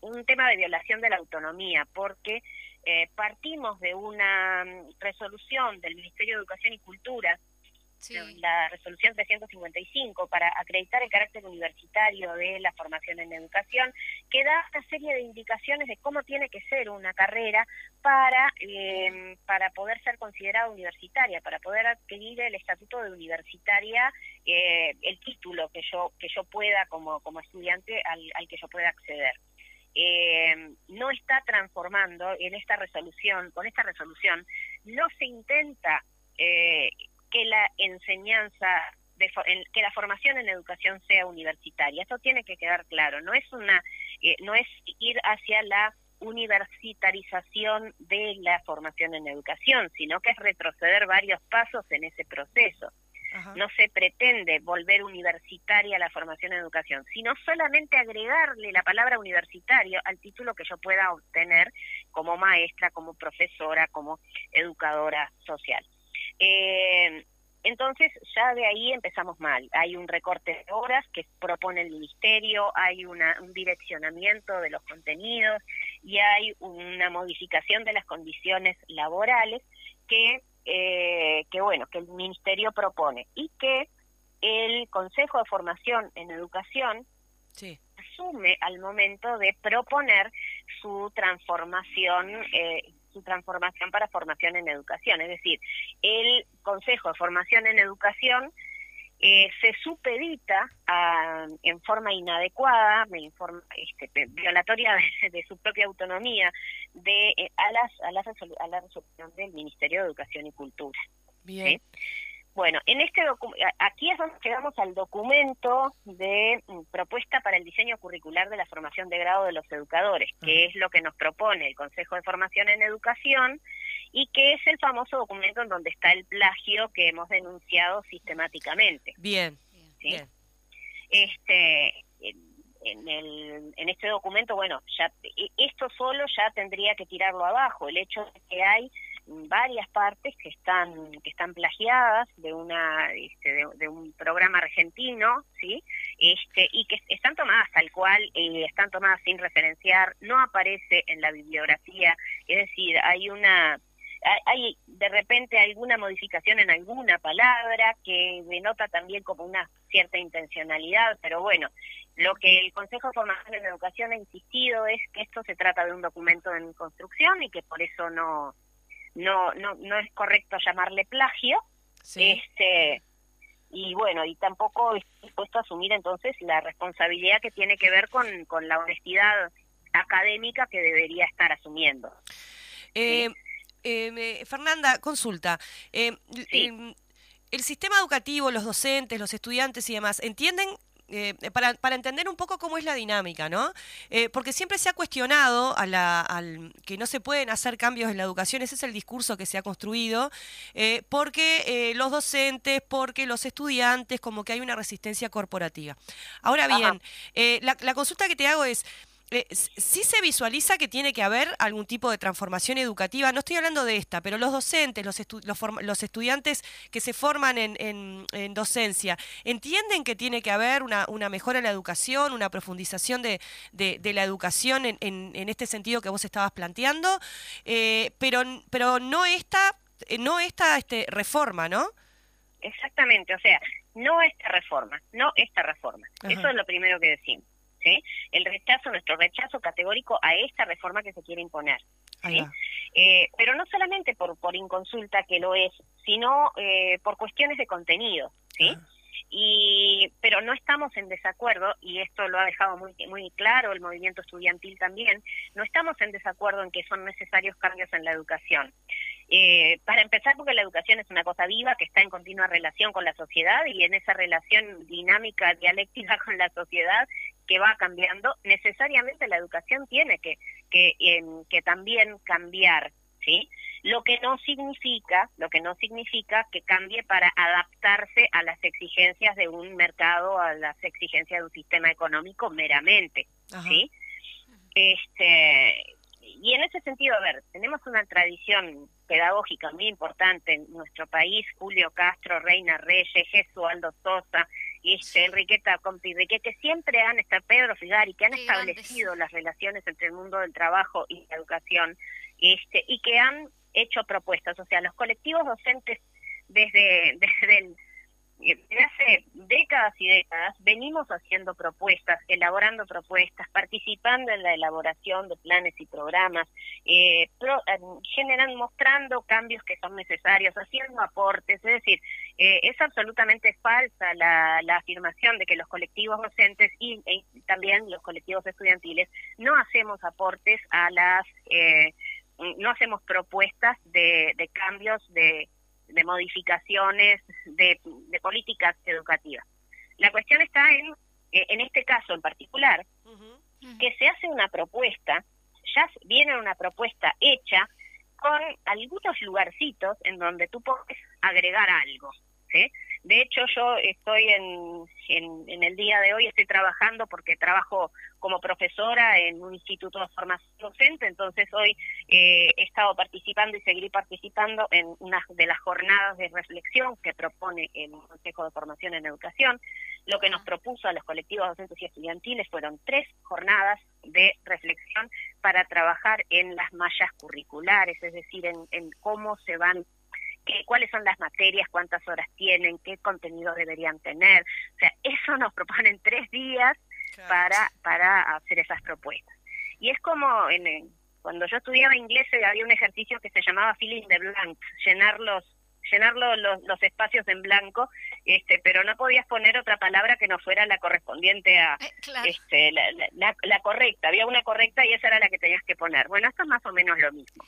un tema de violación de la autonomía, porque eh, partimos de una mm, resolución del Ministerio de Educación y Cultura la resolución 355 para acreditar el carácter universitario de la formación en educación, que da una serie de indicaciones de cómo tiene que ser una carrera para, eh, para poder ser considerada universitaria, para poder adquirir el estatuto de universitaria, eh, el título que yo, que yo pueda como, como estudiante al, al que yo pueda acceder. Eh, no está transformando en esta resolución, con esta resolución, no se intenta eh, que la enseñanza, de, que la formación en educación sea universitaria. Esto tiene que quedar claro. No es una, eh, no es ir hacia la universitarización de la formación en educación, sino que es retroceder varios pasos en ese proceso. No se pretende volver universitaria la formación en educación, sino solamente agregarle la palabra universitario al título que yo pueda obtener como maestra, como profesora, como educadora social. Eh, entonces ya de ahí empezamos mal. Hay un recorte de horas que propone el ministerio, hay una, un direccionamiento de los contenidos y hay una modificación de las condiciones laborales que, eh, que bueno, que el ministerio propone y que el Consejo de Formación en Educación asume al momento de proponer su transformación eh, su transformación para formación en educación. Es decir, el Consejo de Formación en Educación eh, se supedita en forma inadecuada, me informa, este, violatoria de, su propia autonomía, de eh, a, las, a, la a la resolución del Ministerio de Educación y Cultura. Bien. Bueno, en este aquí es donde llegamos al documento de mm, propuesta para el diseño curricular de la formación de grado de los educadores, que es lo que nos propone el Consejo de Formación en Educación y que es el famoso documento en donde está el plagio que hemos denunciado sistemáticamente. Bien. Bien. Este en, el, en este documento, bueno, ya e, esto solo ya tendría que tirarlo abajo, el hecho de que hay varias partes que están que están plagiadas de una este, de, un programa argentino sí este y que están tomadas tal cual eh, están tomadas sin referenciar no aparece en la bibliografía es decir hay una hay de repente alguna modificación en alguna palabra que denota también como una cierta intencionalidad, pero bueno, lo que el Consejo de Formación en Educación ha insistido es que esto se trata de un documento en construcción y que por eso no no no no es correcto llamarle plagio. Este y bueno y tampoco estoy dispuesto a asumir entonces la responsabilidad que tiene que ver con, con la honestidad académica que debería estar asumiendo. Eh, eh, Fernanda consulta eh, el sistema educativo los docentes los estudiantes y demás entienden eh, para, para, entender un poco cómo es la dinámica, ¿no? Eh, porque siempre se ha cuestionado a la, al, que no se pueden hacer cambios en la educación, ese es el discurso que se ha construido, eh, porque los docentes, porque los estudiantes, como que hay una resistencia corporativa. Ahora bien, la, la consulta que te hago es, eh, sí se visualiza que tiene que haber algún tipo de transformación educativa. No estoy hablando de esta, pero los docentes, los, los, estudiantes que se forman en, en, docencia, ¿entienden que tiene que haber una, una mejora en la educación, una profundización de, de, la educación en, en, este sentido que vos estabas planteando? Eh, pero, pero no esta, eh, no esta este, reforma, ¿no? Exactamente, o sea, no esta reforma, no esta reforma. Eso es lo primero que decimos. ¿Sí? El rechazo, nuestro rechazo categórico a esta reforma que se quiere imponer. Eh, pero no solamente por, por inconsulta que lo es, sino eh, por cuestiones de contenido, ¿sí? Y, pero no estamos en desacuerdo, y esto lo ha dejado muy, muy claro el movimiento estudiantil también, no estamos en desacuerdo en que son necesarios cambios en la educación. Eh, para empezar, porque la educación es una cosa viva que está en continua relación con la sociedad y en esa relación dinámica, dialéctica con la sociedad que va cambiando, necesariamente la educación tiene que, que, que también cambiar, ¿sí? Lo que no significa, lo que no significa que cambie para adaptarse a las exigencias de un mercado, a las exigencias de un sistema económico meramente, ¿sí? Este, y en ese sentido, a ver, tenemos una tradición pedagógica muy importante en nuestro país, Julio Castro, Reina Reyes, Aldo Sosa, este, Enriqueta Compirrique, que siempre han estado, Pedro Figari, que han establecido las relaciones entre el mundo del trabajo y la educación, este, y que han hecho propuestas. O sea, los colectivos docentes desde, desde el desde hace décadas y décadas venimos haciendo propuestas, elaborando propuestas, participando en la elaboración de planes y programas, eh, eh, generan, mostrando cambios que son necesarios, haciendo aportes. Es decir, eh, es absolutamente falsa la, afirmación de que los colectivos docentes y, también los colectivos estudiantiles no hacemos aportes a las, no hacemos propuestas de cambios de de modificaciones de, políticas educativas. La cuestión está en, eh, en este caso en particular, que se hace una propuesta, ya viene una propuesta hecha con algunos lugarcitos en donde tú puedes agregar algo. ¿sí? De hecho, yo estoy en, en, el día de hoy, estoy trabajando porque trabajo como profesora en un instituto de formación docente, entonces hoy eh, he estado participando y seguiré participando en una de las jornadas de reflexión que propone el Consejo de Formación en Educación. Lo que nos propuso a los colectivos docentes y estudiantiles fueron tres jornadas de reflexión para trabajar en las mallas curriculares, es decir, en, en cómo se van cuáles son las materias, cuántas horas tienen, qué contenido deberían tener. O sea, eso nos proponen tres días para, para hacer esas propuestas. Y es como en, cuando yo estudiaba inglés había un ejercicio que se llamaba filling the blanks, llenar los llenar los, los, espacios en blanco, este, pero no podías poner otra palabra que no fuera la correspondiente a eh, este, la, la, correcta. Había una correcta y esa era la que tenías que poner. Bueno, esto es más o menos lo mismo.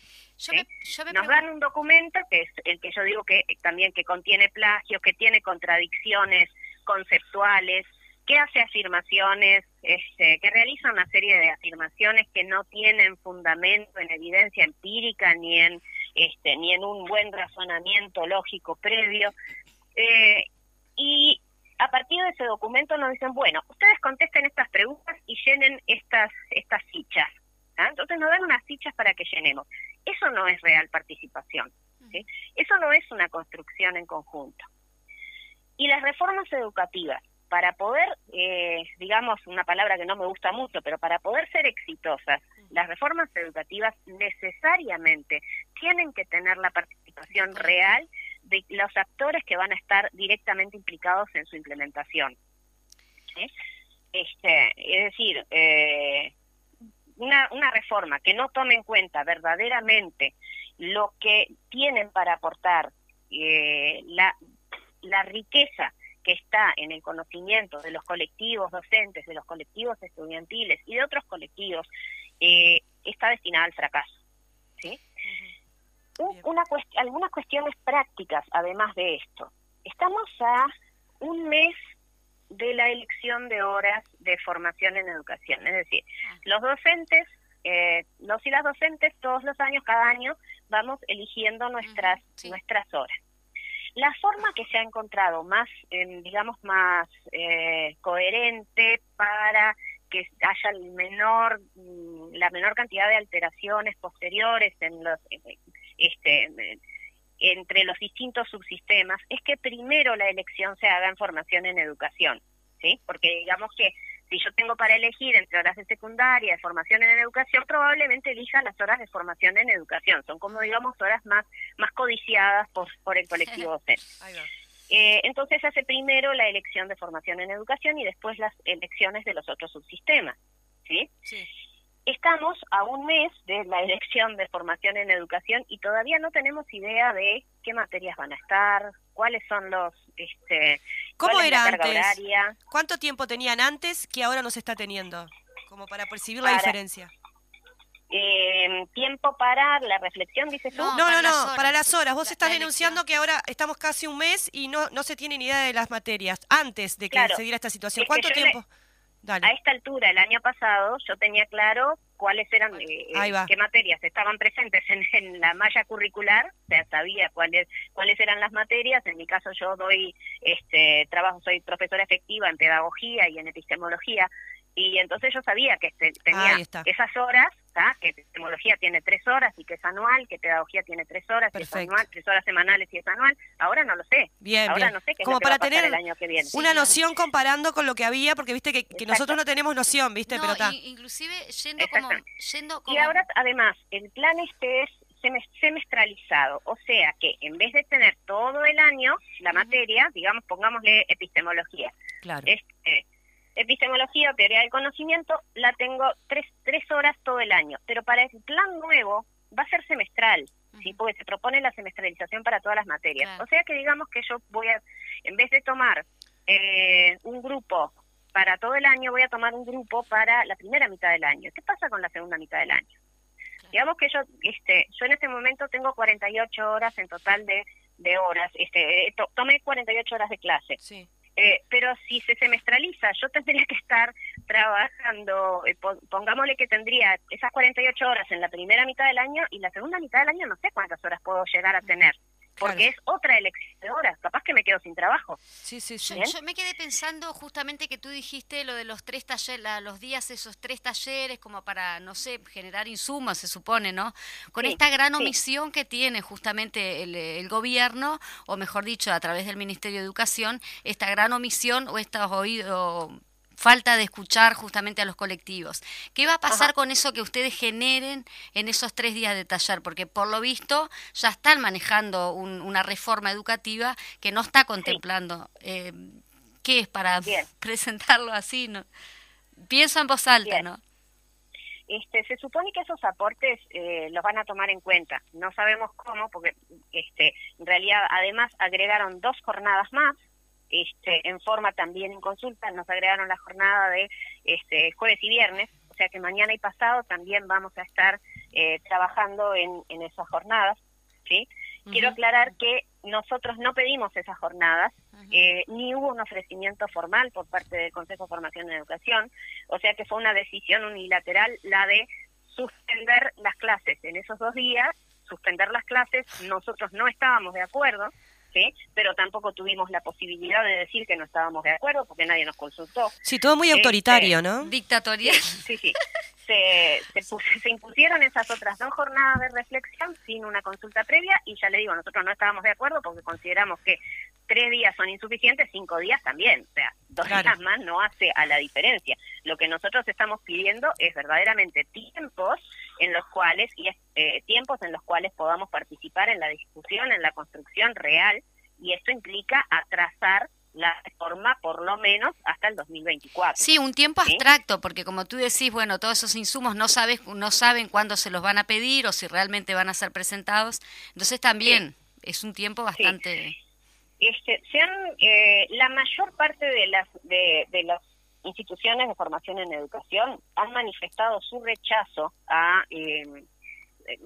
Nos dan un documento que es el que yo digo que también que contiene plagios, que tiene contradicciones conceptuales, que hace afirmaciones, este, que realiza una serie de afirmaciones que no tienen fundamento en evidencia empírica ni en este, ni en un buen razonamiento lógico previo. Eh, y a partir de ese documento nos dicen, bueno, ustedes contesten estas preguntas y llenen estas, estas fichas. ¿ah? Entonces nos dan unas fichas para que llenemos. Eso no es real participación. Eso no es una construcción en conjunto. Y las reformas educativas, para poder, eh, digamos, una palabra que no me gusta mucho, pero para poder ser exitosas, las reformas educativas necesariamente tienen que tener la participación real de los actores que van a estar directamente implicados en su implementación. Este, es decir, eh, una, una reforma que no tome en cuenta verdaderamente lo que tienen para aportar eh, la, la riqueza que está en el conocimiento de los colectivos docentes, de los colectivos estudiantiles y de otros colectivos, eh, está destinada al fracaso. ¿sí? Una algunas cuestiones prácticas, además de esto. Estamos a un mes de la elección de horas de formación en educación. Es decir, ah. los docentes, eh, los y las docentes, todos los años, cada año, vamos eligiendo nuestras, nuestras horas. La forma que se ha encontrado más, digamos, más eh, coherente para que haya el menor, mm, la menor cantidad de alteraciones posteriores en los, este, entre los distintos subsistemas, es que primero la elección se haga en formación en educación, ¿sí? Porque digamos que si yo tengo para elegir entre horas de secundaria, de formación en educación, probablemente elija las horas de formación en educación. Son como, digamos, horas más, más codiciadas por, por el colectivo. Eh, entonces hace primero la elección de formación en educación y después las elecciones de los otros subsistemas. ¿sí? sí. Estamos a un mes de la elección de formación en educación y todavía no tenemos idea de qué materias van a estar, cuáles son los... Este, ¿Cómo era antes? ¿Cuánto tiempo tenían antes que ahora no se está teniendo? Como para percibir la diferencia. Eh, tiempo para la reflexión, dices tú. No, no, no, para las horas. Vos estás denunciando que ahora estamos casi un mes y no, no se tiene ni idea de las materias antes de que se diera esta situación. ¿Cuánto tiempo? A esta altura, el año pasado, yo tenía claro cuáles eran, eh, qué materias estaban presentes en, la malla curricular, o sea, sabía cuáles cuáles eran las materias. En mi caso, yo doy este trabajo, soy profesora efectiva en pedagogía y en epistemología, y entonces yo sabía que este, tenía esas horas ¿tá? que epistemología tiene tres horas y que es anual, que pedagogía tiene tres horas y es Perfecto. anual, tres horas semanales y es anual. Ahora no lo sé. Bien, Ahora bien. no sé qué es Como lo que para va a pasar tener el año que viene. una noción comparando con lo que había, porque viste que, nosotros no tenemos noción, viste, No, pero está. inclusive yendo como, yendo como Y ahora, además, el plan este es semes- semestralizado, o sea que en vez de tener todo el año la materia, digamos, pongámosle epistemología, Claro. este, epistemología o teoría del conocimiento, la tengo tres, tres horas todo el año, pero para el plan nuevo va a ser semestral, ¿sí? porque se propone la semestralización para todas las materias. Claro. O sea que digamos que yo voy a, en vez de tomar eh, un grupo para todo el año, voy a tomar un grupo para la primera mitad del año. ¿Qué pasa con la segunda mitad del año? Digamos que yo, este, yo en este momento tengo 48 horas en total de, de horas, este, eh, to- tomé 48 horas de clase. Sí. Eh, pero si se semestraliza, yo tendría que estar trabajando, eh, pon- pongámosle que tendría esas 48 horas en la primera mitad del año y la segunda mitad del año no sé cuántas horas puedo llegar a tener, porque Claro. es otra elección de horas, capaz que me quedo sin trabajo. Sí, sí, Yo, sí. yo me quedé pensando justamente que tú dijiste lo de los tres talleres, la- los días esos tres talleres como para, no sé, generar insumos, se supone, ¿no? Con Sí, esta gran sí. omisión que tiene justamente el, el gobierno, o mejor dicho, a través del Ministerio de Educación, esta gran omisión o esta oído falta de escuchar justamente a los colectivos. ¿Qué va a pasar Ajá. con eso que ustedes generen en esos tres días de taller? Porque por lo visto ya están manejando un- una reforma educativa que no está contemplando. Eh, ¿Qué es para Bien. presentarlo así? No? Pienso en voz alta, Bien. ¿no? Este, se supone que esos aportes eh, los van a tomar en cuenta. No sabemos cómo, porque este, en realidad además agregaron dos jornadas más, este, en forma también en consulta, nos agregaron la jornada de este, jueves y viernes, o sea que mañana y pasado también vamos a estar eh, trabajando en, en esas jornadas. ¿sí? Quiero aclarar que nosotros no pedimos esas jornadas, eh, ni hubo un ofrecimiento formal por parte del Consejo de Formación en Educación, o sea que fue una decisión unilateral la de suspender las clases en esos dos días, suspender las clases, nosotros no estábamos de acuerdo, ¿sí? pero tampoco tuvimos la posibilidad de decir que no estábamos de acuerdo porque nadie nos consultó. Sí, todo muy Este, autoritario, ¿no? Dictatorial. Sí, sí. Se, se, pus- se impusieron esas otras dos jornadas de reflexión sin una consulta previa y ya le digo, nosotros no estábamos de acuerdo porque consideramos que tres días son insuficientes, cinco días también. O sea, dos Claro. días más no hace a la diferencia. Lo que nosotros estamos pidiendo es verdaderamente tiempos en los cuales, y es, eh, tiempos en los cuales podamos participar en la discusión, en la construcción real, y esto implica atrasar la reforma por lo menos hasta el 2024. Sí, un tiempo ¿Sí? abstracto, porque como tú decís, bueno, todos esos insumos no sabes, no saben cuándo se los van a pedir o si realmente van a ser presentados. Entonces también es un tiempo bastante. Este, se han, eh, la mayor parte de las de, de las instituciones de formación en educación han manifestado su rechazo a eh,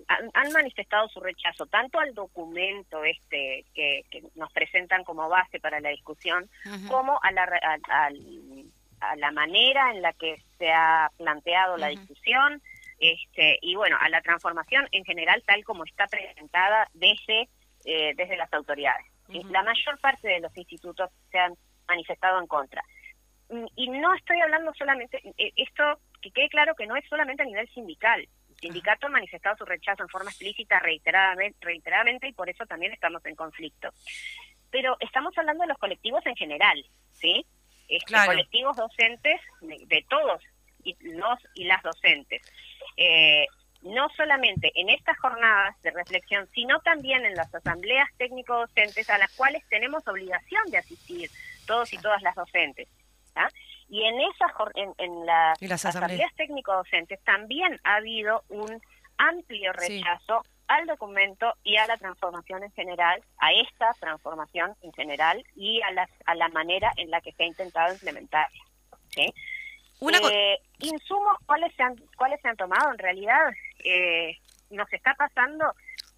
han, han manifestado su rechazo tanto al documento este que, que nos presentan como base para la discusión como a la a, al- a la manera en la que se ha planteado la discusión este y bueno a la transformación en general tal como está presentada desde eh, desde las autoridades la mayor parte de los institutos se han manifestado en contra Mm, y no estoy hablando solamente eh, esto que quede claro que no es solamente a nivel sindical el sindicato ha manifestado su rechazo en forma explícita reiteradamente, reiteradamente y por eso también estamos en conflicto pero estamos hablando de los colectivos en general, ¿sí? Este, Claro. Colectivos docentes de, de todos y los y las docentes. Eh, no solamente en estas jornadas de reflexión, sino también en las asambleas técnico-docentes a las cuales tenemos obligación de asistir todos y todas las docentes. ¿tá? Y en esas en, en las, las asambleas, asambleas. técnico-docentes también ha habido un amplio Sí. rechazo al documento y a la transformación en general, a esta transformación en general y a la, a la manera en la que se ha intentado implementarla. ¿sí? Una Eh, insumos, ¿cuáles se, han, ¿cuáles se han tomado? En realidad, eh, nos está pasando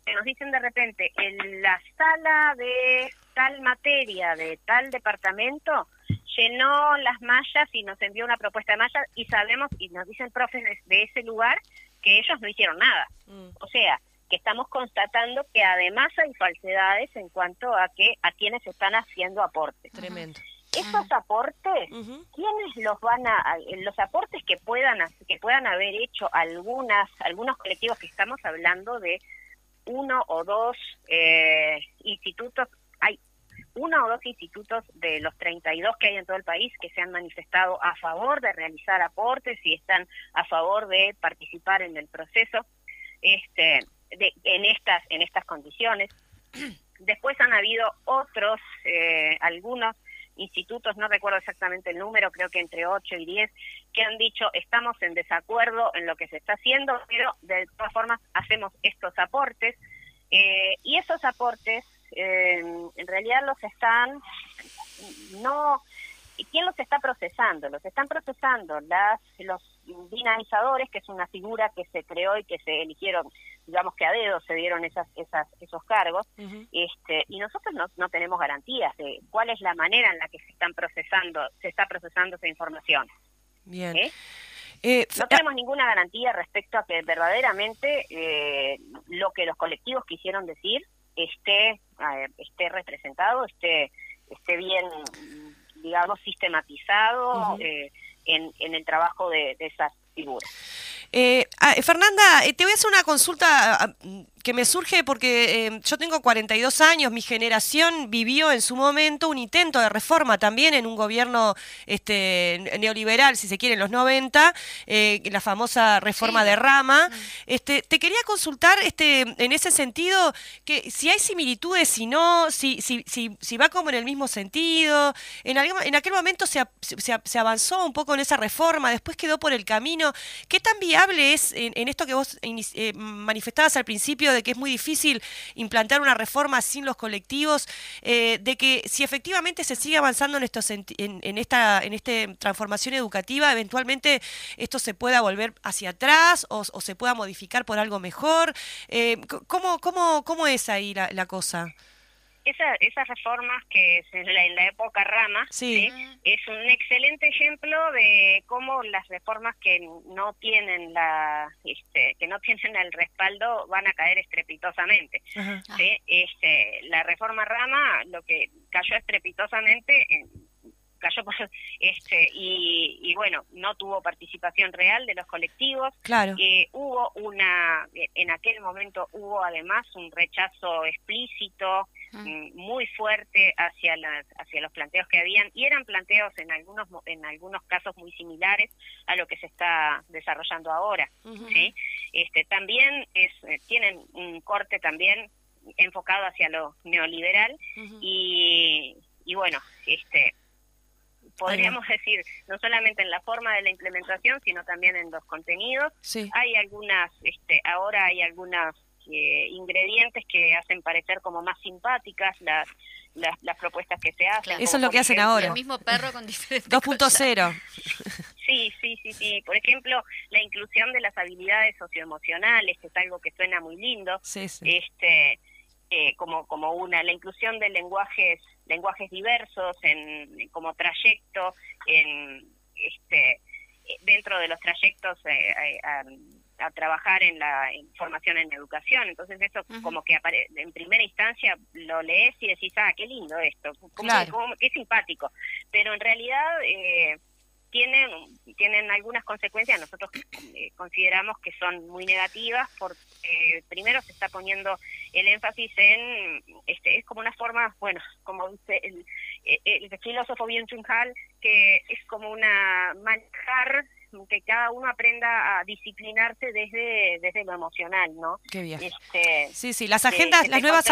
que nos dicen de repente, en la sala de tal materia, de tal departamento, llenó las mallas y nos envió una propuesta de mallas y sabemos, y nos dicen profes de, de ese lugar, que ellos no hicieron nada. Mm, O sea, que estamos constatando que además hay falsedades en cuanto a que a quienes están haciendo aportes. Tremendo. Esos aportes, ¿quiénes los van a, los aportes que puedan, que puedan haber hecho algunas, algunos colectivos que estamos hablando de uno o dos eh, institutos, hay uno o dos institutos de los 32 que hay en todo el país que se han manifestado a favor de realizar aportes y están a favor de participar en el proceso este, de, en estas en estas condiciones. Después han habido otros, eh, algunos institutos, no recuerdo exactamente el número, creo que entre 8 y 10, que han dicho estamos en desacuerdo en lo que se está haciendo, pero de todas formas hacemos estos aportes. Eh, y esos aportes eh, en realidad los están, no, ¿quién los está procesando? Los están procesando las, los dinamizadores, que es una figura que se creó y que se eligieron, digamos que a dedo se dieron esas, esas, esos cargos, este, y nosotros no, no tenemos garantías de cuál es la manera en la que se están procesando, se está procesando esa información. Bien. ¿Eh? Eh, no tenemos ninguna garantía respecto a que verdaderamente eh, lo que los colectivos quisieron decir esté esté representado, esté esté bien, digamos, sistematizado en, en el trabajo de, de esas figuras. Eh, ah, Fernanda, te voy a hacer una consulta ah, que me surge porque eh, yo tengo 42 años, mi generación vivió en su momento un intento de reforma también en un gobierno este, neoliberal, si se quiere, en los 90, eh, la famosa reforma de Rama. Este, te quería consultar este, en ese sentido que si hay similitudes, si no, si, si, si, va como en el mismo sentido. En, en aquel momento se, se, avanzó un poco en esa reforma, después quedó por el camino. ¿Qué tan viable es en, esto que vos eh, manifestabas al principio? De que es muy difícil implantar una reforma sin los colectivos, eh, de que si efectivamente se sigue avanzando en, estos, en, esta en este transformación educativa, eventualmente esto se pueda volver hacia atrás o, se pueda modificar por algo mejor. Eh, ¿cómo, cómo, ¿Cómo es ahí la cosa? Esas reformas que es en la, época Rama sí. es un excelente ejemplo de cómo las reformas que no tienen la este, que no tienen el respaldo van a caer estrepitosamente este la reforma Rama lo que cayó estrepitosamente cayó por, este y, y, bueno no tuvo participación real de los colectivos. Claro. Eh, hubo una en aquel momento hubo además un rechazo explícito mm, muy fuerte hacia las hacia los planteos que habían y eran planteos en algunos en algunos casos muy similares a lo que se está desarrollando ahora sí este también es eh, tienen un corte también enfocado hacia lo neoliberal y y bueno este podríamos decir, no solamente en la forma de la implementación, sino también en los contenidos. Hay algunas, este, ahora hay algunas eh, ingredientes que hacen parecer como más simpáticas las, las, propuestas que se hacen. Eso es lo que hacen ahora. El mismo perro con diferentes 2.0. Sí, sí, sí, sí. Por ejemplo, la inclusión de las habilidades socioemocionales, que es algo que suena muy lindo. Sí, sí. Este, eh, como, como una, la inclusión de lenguajes, lenguajes diversos en, como trayecto en, este, dentro de los trayectos eh, a, trabajar en la formación en educación. Entonces eso como que en primera instancia lo lees y decís, ah, qué lindo esto, qué simpático. Pero en realidad... Eh, tienen, tienen algunas consecuencias, nosotros eh, consideramos que son muy negativas, porque eh, primero se está poniendo el énfasis en, este es como una forma, bueno, como dice el, eh, el, filósofo Bien Chung que es como una manejar que cada uno aprenda a disciplinarse desde, desde lo emocional, ¿no? Qué bien. Este, sí, sí, las agendas, las nuevas,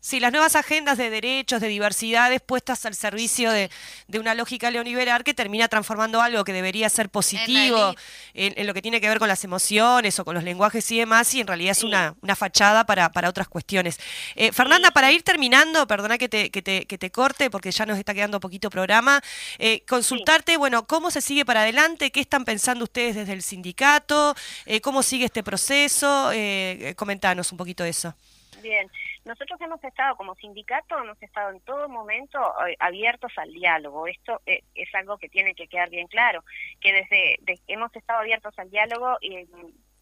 sí, las nuevas agendas de derechos, de diversidades puestas al servicio de, de, una lógica neoliberal que termina transformando algo que debería ser positivo en, lo que tiene que ver con las emociones o con los lenguajes y demás, y en realidad es una, una fachada para, para otras cuestiones. Eh, Fernanda, para ir terminando, perdona que te, que te, que te corte porque ya nos está quedando poquito programa, eh, consultarte, bueno, ¿cómo se sigue para adelante? ¿Qué están pensando? Pensando ustedes desde el sindicato? Eh, ¿Cómo sigue este proceso? Eh, comentanos un poquito eso. Bien, nosotros hemos estado como sindicato, hemos estado en todo momento eh, abiertos al diálogo. Esto eh, es algo que tiene que quedar bien claro, que desde hemos estado abiertos al diálogo y,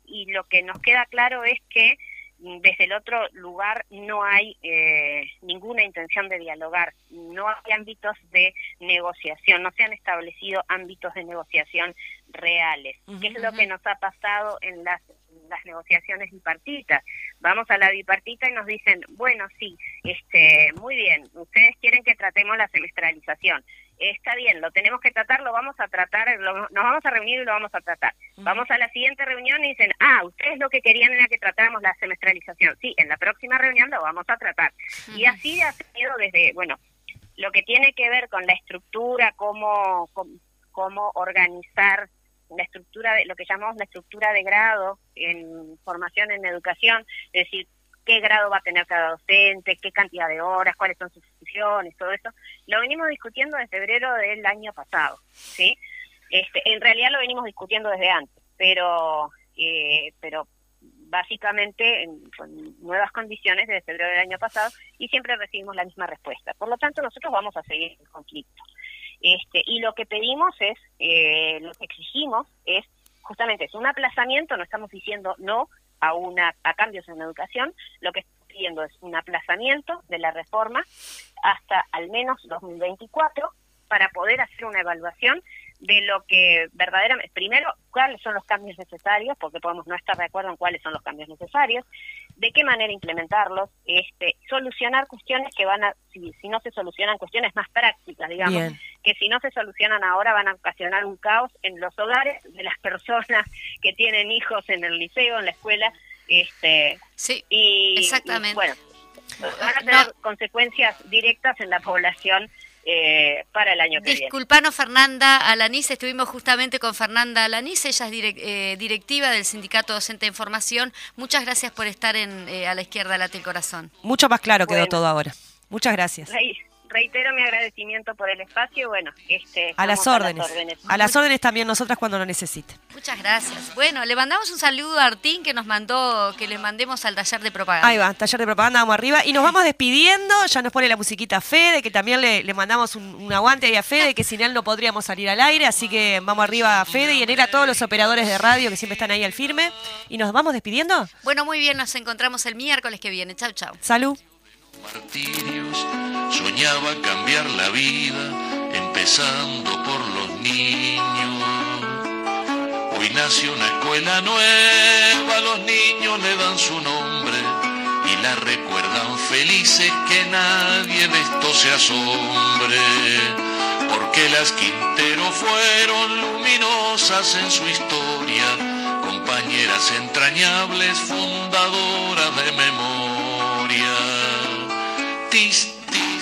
y lo que nos queda claro es que desde el otro lugar no hay eh, ninguna intención de dialogar, no hay ámbitos de negociación, no se han establecido ámbitos de negociación reales, que es lo que nos ha pasado en las, las negociaciones bipartitas. Vamos a la bipartita y nos dicen, bueno, sí, este, muy bien, ustedes quieren que tratemos la semestralización está bien, lo tenemos que tratar, lo vamos a tratar, nos vamos a reunir y lo vamos a tratar. Vamos a la siguiente reunión y dicen, ah, ustedes lo que querían era que tratáramos la semestralización. Sí, en la próxima reunión lo vamos a tratar. Y así ha sido desde, bueno, lo que tiene que ver con la estructura, cómo, cómo, organizar la estructura de lo que llamamos la estructura de grado en formación en educación, es decir, qué grado va a tener cada docente, qué cantidad de horas, cuáles son sus funciones, todo eso, lo venimos discutiendo desde febrero del año pasado, ¿sí? Este, en realidad lo venimos discutiendo desde antes, pero, eh, pero básicamente con nuevas condiciones desde febrero del año pasado y siempre recibimos la misma respuesta. Por lo tanto, nosotros vamos a seguir el conflicto. Este, y lo que pedimos es, eh, lo que exigimos es justamente es un aplazamiento, no estamos diciendo no, a, una, a cambios en la educación, lo que está pidiendo es un aplazamiento de la reforma hasta al menos 2024 para poder hacer una evaluación de lo que verdaderamente, primero, cuáles son los cambios necesarios, porque podemos no estar de acuerdo en cuáles son los cambios necesarios, de qué manera implementarlos, este, solucionar cuestiones que van a, si, si no se solucionan cuestiones más prácticas, digamos, que si no se solucionan ahora van a ocasionar un caos en los hogares de las personas que tienen hijos en el liceo, en la escuela, este, sí, y, exactamente. bueno, van a tener consecuencias directas en la población eh, para el año que Disculpanos, Fernanda Alaniz, estuvimos justamente con Fernanda Alaniz, ella es eh, directiva del Sindicato Docente de Información. Muchas gracias por estar en, eh, a la izquierda late el corazón. Mucho más claro quedó todo ahora. Muchas gracias reitero mi agradecimiento por el espacio. Bueno, este, a las órdenes. A las órdenes. también nosotras cuando lo necesiten. Muchas gracias. Bueno, le mandamos un saludo a Artín que nos mandó que le mandemos al taller de propaganda. Ahí va, taller de propaganda, vamos arriba. Y nos vamos despidiendo. Ya nos pone la musiquita Fede, que también le, le mandamos un, aguante ahí a Fede, que sin él no podríamos salir al aire. Así que vamos arriba a Fede y en él a todos los operadores de radio que siempre están ahí al firme. ¿Y nos vamos despidiendo? Bueno, muy bien, nos encontramos el miércoles que viene. Chau, chau. Salud martirios, soñaba cambiar la vida, empezando por los niños. Hoy nació una escuela nueva, los niños le dan su nombre y la recuerdan felices que nadie de esto se asombre. Porque las Quintero fueron luminosas en su historia, compañeras entrañables fundadoras these